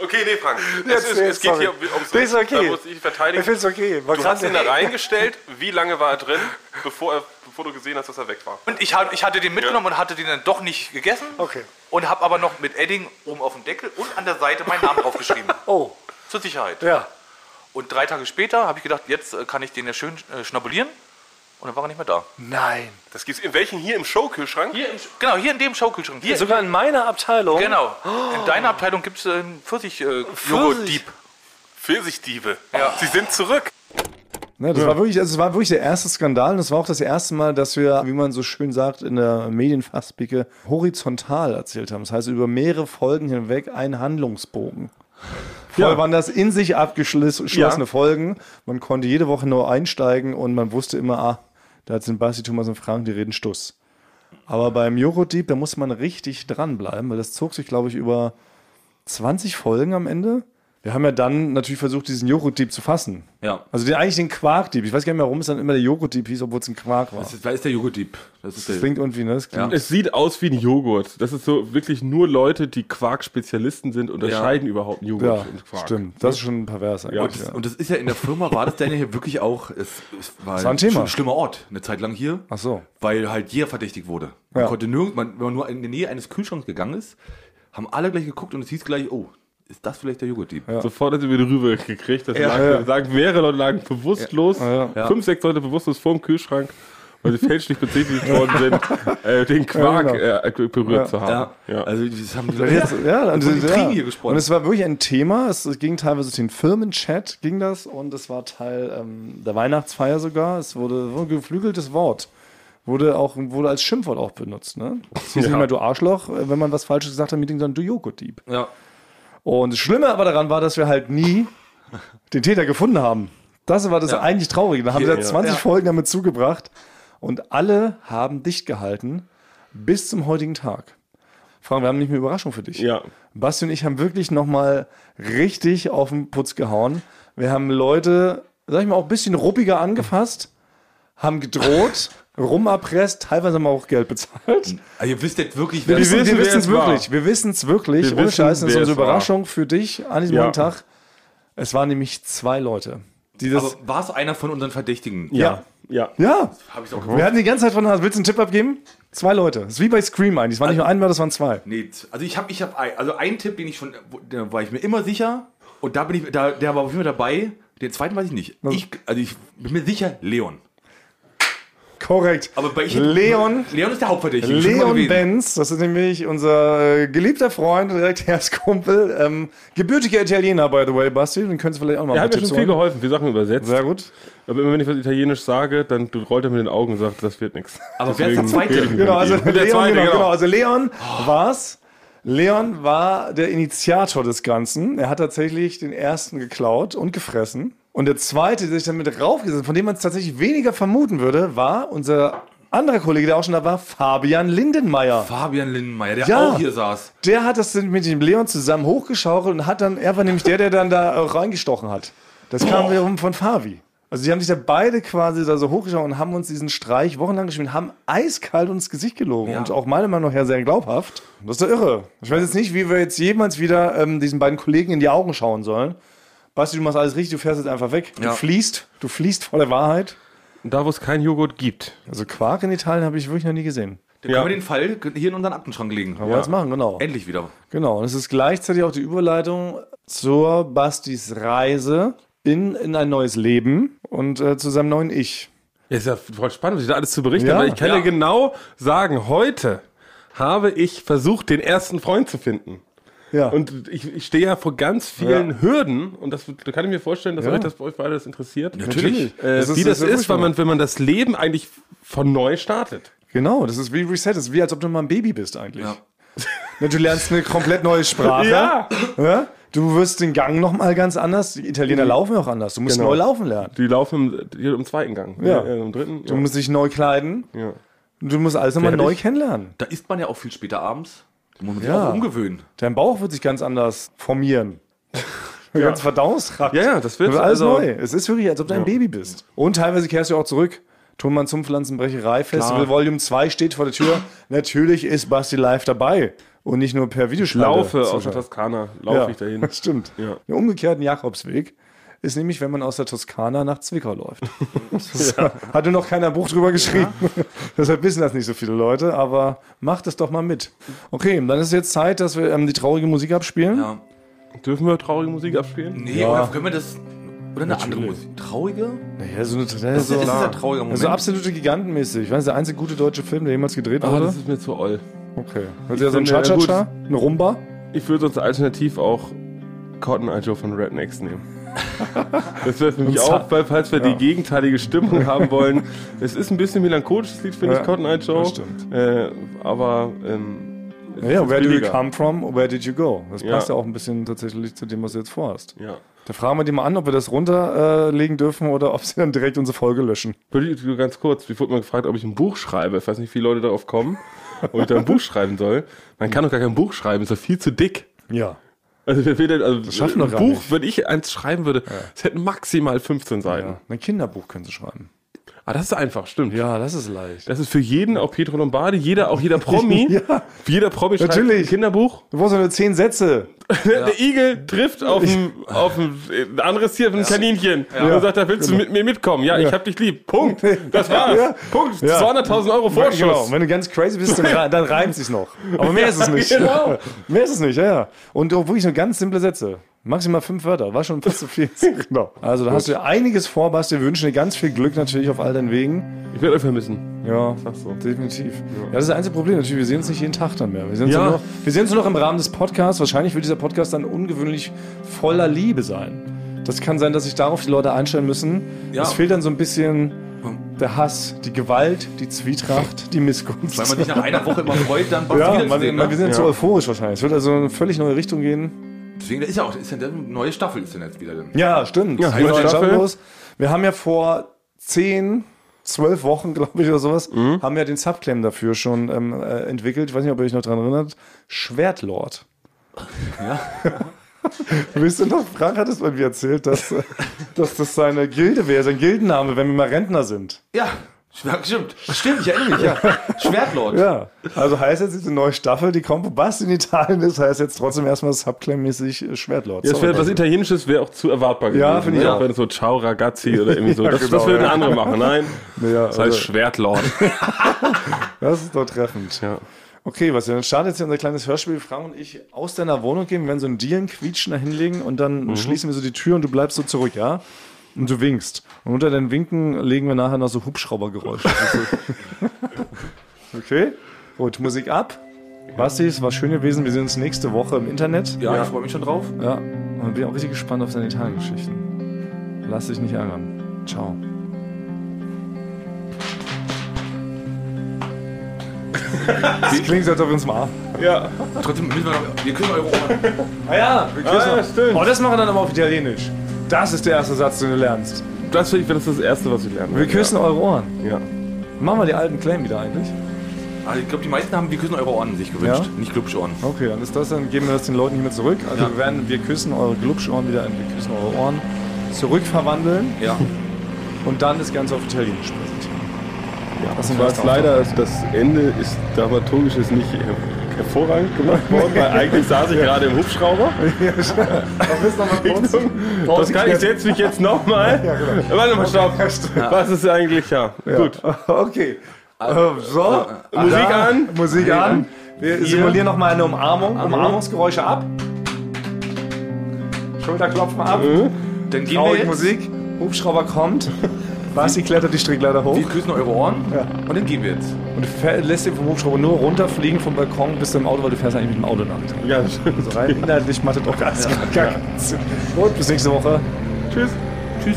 Okay, nee, Frank. Jetzt, Es, ist, es geht sorry. hier ums Nee, ist okay. Da muss ich verteidigen. Ich finde es okay. War Du hast ihn da [laughs] reingestellt. Wie lange war er drin, bevor, er, bevor du gesehen hast, dass er weg war? und ich, ich hatte den mitgenommen und hatte den dann doch nicht gegessen. Okay. Und habe aber noch mit Edding oben auf dem Deckel und an der Seite meinen Namen draufgeschrieben. [laughs] Oh, Zur Sicherheit. ja. Und drei Tage später habe ich gedacht, jetzt äh, kann ich den ja schön äh, schnabulieren. Und dann war er nicht mehr da. Nein. Das gibt's in welchen hier im Showkühlschrank? Hier im, Sch- genau, hier in dem Schaukühlschrank. Hier, Sogar in meiner Abteilung. genau. In deiner Abteilung gibt es äh, einen Pfirsich-Joghurt-Dieb. Pfirsichdiebe. Sie sind zurück. Ne, das, war wirklich, also es war wirklich der erste Skandal und es war auch das erste Mal, dass wir, wie man so schön sagt, in der Medienfachspicke horizontal erzählt haben. Das heißt, über mehrere Folgen hinweg ein Handlungsbogen. Vorher waren das in sich abgeschlossene Ja. Folgen. Man konnte jede Woche nur einsteigen und man wusste immer, ah, da sind Basti, Thomas und Frank, die reden Stuss. Aber beim Joghurt-Dieb, da muss man richtig dranbleiben, weil das zog sich, glaube ich, über 20 Folgen am Ende. Wir haben ja dann natürlich versucht, diesen Joghurt-Dieb zu fassen. Ja. Also den, eigentlich den Quarkdieb. Ich weiß gar nicht mehr, warum es dann immer der Joghurt-Dieb hieß, obwohl es ein Quark war. Das ist, wer ist der Joghurt-Dieb? Das ist Das der. klingt irgendwie, ne? Das klingt, Es sieht aus wie ein Joghurt. Das ist so wirklich nur Leute, die Quark-Spezialisten sind, unterscheiden überhaupt einen Joghurt Ja, und Quark. stimmt. Das ist schon pervers eigentlich. Und das, und das ist ja in der Firma, war das denn hier wirklich auch, es, es war, war ein Thema. sch- schlimmer Ort, eine Zeit lang hier. Ach so. Weil halt jeder verdächtigt wurde. Man Ja. konnte nirgends, man, wenn man nur in die Nähe eines Kühlschranks gegangen ist, haben alle gleich geguckt und es hieß gleich, oh, ist das vielleicht der Joghurt-Dieb? Sofort hat sie wieder rüber gekriegt. Das Ja. lag, Ja. sagen, mehrere Leute lagen bewusstlos. Ja. Ja. Fünf, sechs Leute bewusstlos vorm Kühlschrank, weil sie fälschlich bezichtigt worden sind, [laughs] äh, den Quark Ja, äh, berührt Ja. zu haben. Ja. Also das haben die Leute Jetzt, ja, und, den ja. Hier gesprochen. und es war wirklich ein Thema. Es ging teilweise den Firmenchat, ging das, und es war Teil ähm, der Weihnachtsfeier sogar. Es wurde so ein geflügeltes Wort. Wurde auch wurde als Schimpfwort auch benutzt. Ne? Es hieß Ja. nicht mehr du Arschloch, äh, wenn man was Falsches gesagt hat im Meeting, sondern du Joghurt-Dieb. ja. Und das Schlimme aber daran war, dass wir halt nie den Täter gefunden haben. Das war das Ja. eigentlich Traurige. Da haben wir Ja. da 20 Ja. Folgen damit zugebracht und alle haben dicht gehalten bis zum heutigen Tag. Frank, wir haben nicht mehr Überraschung für dich. Ja. Basti und ich haben wirklich nochmal richtig auf den Putz gehauen. Wir haben Leute, sag ich mal, auch ein bisschen ruppiger angefasst, haben gedroht, [laughs] rumerpresst, teilweise haben wir auch Geld bezahlt. Also ihr wisst jetzt wirklich, Wir wer wissen wissen, wir wissen es wirklich. Wir wissen es wirklich. Wir Ohne wissen, Scheiß, das ist unsere es war. Überraschung für dich an diesem Ja. Tag. Es waren nämlich zwei Leute. Die das, Aber war es einer von unseren Verdächtigen? Ja. Ja. ja, Habe ich auch wir hatten die ganze Zeit von, willst du einen Tipp abgeben? Zwei Leute. Das ist wie bei Scream eigentlich. Es war nicht nur ein, das waren zwei. Nee, also ich habe ich hab ein, also einen Tipp, den ich schon, da war ich mir immer sicher und da bin ich, da, der war auf jeden Fall dabei. Den zweiten weiß ich nicht. Ich, also ich bin mir sicher, Leon. Korrekt. Aber bei ich Leon, Leon ist der Hauptverdächtige. mal Leon. Benz, das ist nämlich unser äh, geliebter Freund, direkt Herzkumpel, ähm, gebürtiger Italiener, by the way, Basti, den könntest du vielleicht auch noch Er mal hat mir schon viel geholfen, viele Sachen übersetzt. Sehr gut. Aber immer wenn ich was Italienisch sage, dann rollt er mit den Augen und sagt, das wird nichts. Aber wer ist der Zweite? Genau, also Der Leon, zweite, genau, genau. Also Leon war's. Leon war der Initiator des Ganzen. Er hat tatsächlich den ersten geklaut und gefressen Und der zweite, der sich dann mit raufgesetzt hat, von dem man es tatsächlich weniger vermuten würde, war unser anderer Kollege, der auch schon da war, Fabian Lindenmeier. Fabian Lindenmeier, der Ja. auch hier saß. Der hat das mit dem Leon zusammen hochgeschaukelt und hat dann, er war nämlich der, der dann da äh, reingestochen hat. Das kam wiederum von Fabi. Also die haben sich da beide quasi da so hochgeschaut und haben uns diesen Streich wochenlang gespielt, haben eiskalt uns ins Gesicht gelogen Ja. und auch meiner Meinung nach ja sehr glaubhaft. Das ist doch irre. Ich weiß jetzt nicht, wie wir jetzt jemals wieder ähm, diesen beiden Kollegen in die Augen schauen sollen. Basti, du machst alles richtig, du fährst jetzt einfach weg. Du Ja. fließt, du fließt vor der Wahrheit. Da, wo es kein Joghurt gibt. Also Quark in Italien habe ich wirklich noch nie gesehen. Dann Ja. können wir den Fall hier in unseren Aktenschrank legen. Aber jetzt machen, genau. Endlich wieder. Genau, und es ist gleichzeitig auch die Überleitung zur Bastis Reise in, in ein neues Leben und äh, zu seinem neuen Ich. Ja, ist ja voll spannend, was ich da alles zu berichten Ja. habe. weil Ich kann ja. Ja. genau sagen, heute habe ich versucht, den ersten Freund zu finden. Ja. Und ich, ich stehe ja vor ganz vielen Hürden und das da kann ich mir vorstellen, dass Ja. euch das bei euch beide das interessiert. Natürlich. Äh, Das ist- wie das, das ist weil man, wenn man das Leben eigentlich von neu startet. Genau, das ist wie Reset, das ist wie als ob du mal ein Baby bist eigentlich. Ja. [laughs] Ne, Du lernst eine komplett neue Sprache. Ja. Ja? Du wirst den Gang nochmal ganz anders. Die Italiener laufen ja auch anders. Du musst Genau. neu laufen lernen. Die laufen im, die im zweiten Gang. Ja. Äh, Im dritten. Du musst dich neu kleiden. ja. Du musst alles nochmal neu kennenlernen. Da isst man ja auch viel später abends. Da muss man sich Ja. auch umgewöhnen. Dein Bauch wird sich ganz anders formieren. [laughs] Der ganze Verdauungstrakt. Ja, ja, das wird alles also- neu. Es ist wirklich, als ob du ein Baby bist. Und teilweise kehrst du auch zurück. Tonmann zum Pflanzenbrecherei Festival Klar. Volume 2 steht vor der Tür. [laughs] Natürlich ist Basti live dabei. Und nicht nur per Videoschalte. Laufe aus der. Toskana, laufe ja, ich dahin. Das [laughs] stimmt. Ja. Der umgekehrten Jakobsweg ist nämlich, wenn man aus der Toskana nach Zwickau läuft. [laughs] Das Hatte noch keiner Buch drüber geschrieben. [laughs] Deshalb wissen das nicht so viele Leute, aber macht es doch mal mit. Okay, dann ist es jetzt Zeit, dass wir ähm, die traurige Musik abspielen. Ja. Dürfen wir traurige Musik abspielen? Nee, Ja. oder können wir das. Oder eine andere Musik. Traurige? Naja, so eine, das Das so, ist ja trauriger Moment. so absolute Gigantenmäßig. Ich weiß, der einzige gute deutsche Film, der jemals gedreht Ah, wurde. das ist mir zu oll. Okay. Hört ihr so ein ja, Cha-Cha-Cha? Eine Rumba? Ich würde sonst alternativ auch Cotton Eye Joe von Rednecks nehmen. Das wäre Und auch, weil falls wir Ja. die gegenteilige Stimmung haben [laughs] wollen. Es ist ein bisschen melancholisches Lied, finde Ja, ich, Cotton Eye Joe. das stimmt. Äh, aber ähm, Ja, where do you billiger. come from, where did you go? Das Ja. passt ja auch ein bisschen tatsächlich zu dem, was du jetzt vorhast. Ja. Da fragen wir die mal an, ob wir das runterlegen dürfen oder ob sie dann direkt unsere Folge löschen. Ganz kurz, ich wurde mal gefragt, ob ich ein Buch schreibe. Ich weiß nicht, wie viele Leute darauf kommen, ob ich da ein Buch schreiben soll. Man kann doch gar kein Buch schreiben, ist doch viel zu dick. Ja. Also, wer will denn, also schaffen wir ein Buch, nicht. wenn ich eins schreiben würde, es hätten maximal 15 Seiten. Ein Kinderbuch können sie schreiben. Ah, das ist einfach, stimmt. Ja, das ist leicht. Das ist für jeden, auch Pietro Lombardi, jeder, auch jeder [laughs] Promi. Ja. Jeder Promi schreibt Natürlich. ein Kinderbuch. Du brauchst ja nur zehn Sätze. Der Igel trifft auf ein, auf ein, anderes Tier, ein Kaninchen. Und sagt, da willst du mit mir mitkommen? Ja, ich hab dich lieb. Punkt. Das war's. Ja. Punkt. Ja. 200.000 Euro Vorschuss. Genau, wenn du ganz crazy bist, dann, dann reimt sich's noch. Aber mehr ist es nicht. Genau. [laughs] Mehr ist es nicht, ja, ja. Und auch wirklich nur ganz simple Sätze. Maximal fünf Wörter, war schon fast zu viel. [laughs] genau. Also da hast du einiges vor, Basti. Wir wünschen dir ganz viel Glück natürlich auf all deinen Wegen. Ich werde euch vermissen. Ja, so. definitiv. Ja. das ist das einzige Problem natürlich. Wir sehen uns nicht jeden Tag dann mehr. Wir sehen uns, Ja. nur, noch, wir sehen uns nur noch im Rahmen des Podcasts. Wahrscheinlich wird dieser Podcast dann ungewöhnlich voller Liebe sein. Das kann sein, dass sich darauf die Leute einstellen müssen. Ja. Es fehlt dann so ein bisschen der Hass, die Gewalt, die Zwietracht, die Missgunst. Weil man sich nach einer Woche immer freut, dann [laughs] was ja, man, wiederzusehen. man, wir Ne? sind Ja. euphorisch wahrscheinlich. Es wird also in eine völlig neue Richtung gehen. Deswegen ist ja auch ist ja eine neue Staffel ist denn jetzt wieder. Denn. Ja, stimmt. Ja, neue neue Staffel. los. Wir haben ja vor zehn, zwölf Wochen, [laughs] glaube ich, oder sowas, Mhm. haben wir den Subclaim dafür schon ähm, äh, entwickelt. Ich weiß nicht, ob ihr euch noch dran erinnert. Schwertlord. Ja. [laughs] Wisst ihr noch, Frank hat es bei mir erzählt, dass, dass das seine Gilde wäre, sein Gildenname, wenn wir mal Rentner sind. Ja, stimmt. Stimmt, ich erinnere mich, ja. Schwertlord. Ja, also heißt jetzt diese neue Staffel, die kommt, was in Italien ist, heißt jetzt trotzdem erstmal Subclaim-mäßig äh, Schwertlord. Ja, es wäre was Italienisches wäre auch zu erwartbar gewesen. Ja, finde ich ne? auch. Wenn es so Ciao Ragazzi oder irgendwie so. [laughs] Ja, das, genau, das würde ja. eine andere machen. Nein, ja, das heißt also, Schwertlord. [laughs] das ist doch treffend. ja. Okay, was dann startet jetzt hier unser kleines Hörspiel. Frank und ich aus deiner Wohnung gehen, wir werden so einen Dielen quietschen da hinlegen und dann Mhm. schließen wir so die Tür und du bleibst so zurück, ja? Und du winkst. Und unter deinen Winken legen wir nachher noch so Hubschraubergeräusche. [laughs] okay? Gut, Musik ab. Basti, es war schön gewesen. Wir sehen uns nächste Woche im Internet. Ja, ich freue mich schon drauf. Ja. Und bin auch richtig gespannt auf deine Italien-Geschichten. Lass dich nicht ärgern. Ciao. [laughs] Das klingt, so, als ob wir uns mal. ja. Trotzdem müssen wir noch. Wir küssen eure Ohren. Ah ja, wir küssen. Ah, ja, stimmt. Oh, das machen wir dann aber auf Italienisch. Das ist der erste Satz, den du lernst. Das, das ist das Erste, was ich lerne. Wir küssen eure Ohren. Ja. Machen wir die alten Claim wieder eigentlich? Ah, ich glaube, die meisten haben Wir küssen eure Ohren sich gewünscht, Ja? nicht Glubschohren. Okay, dann ist das, dann geben wir das den Leuten hiermit zurück. Also Ja. wir werden Wir küssen eure Glubschohren wieder in Wir küssen eure Ohren zurückverwandeln Ja. und dann das Ganze auf Italienisch präsentieren. Ja, Das war jetzt auch leider, das Ende ist dramaturgisch ist nicht her hervorragend gemacht [laughs] worden, weil eigentlich saß ich gerade im Hubschrauber. [laughs] [laughs] Das kann ich setze mich jetzt nochmal. Warte mal, stopp. Was ist eigentlich, ja, gut. Okay. Äh, so, Musik da, an. Musik an. Wir simulieren nochmal eine Umarmung. Umarmungsgeräusche ab. Schulterklopfen ab. Dann gehen wir jetzt. Musik. Hubschrauber kommt. Basti klettert die Strickleiter hoch Wir küssen eure Ohren und dann gehen wir jetzt. und fähr- lässt den vom Hubschrauber nur runterfliegen vom Balkon bis zum Auto, weil du fährst eigentlich mit dem Auto nach. Ja, das stimmt. Also rein inhaltlich macht das gar keinen Sinn. Gut, bis nächste Woche. Tschüss. Tschüss.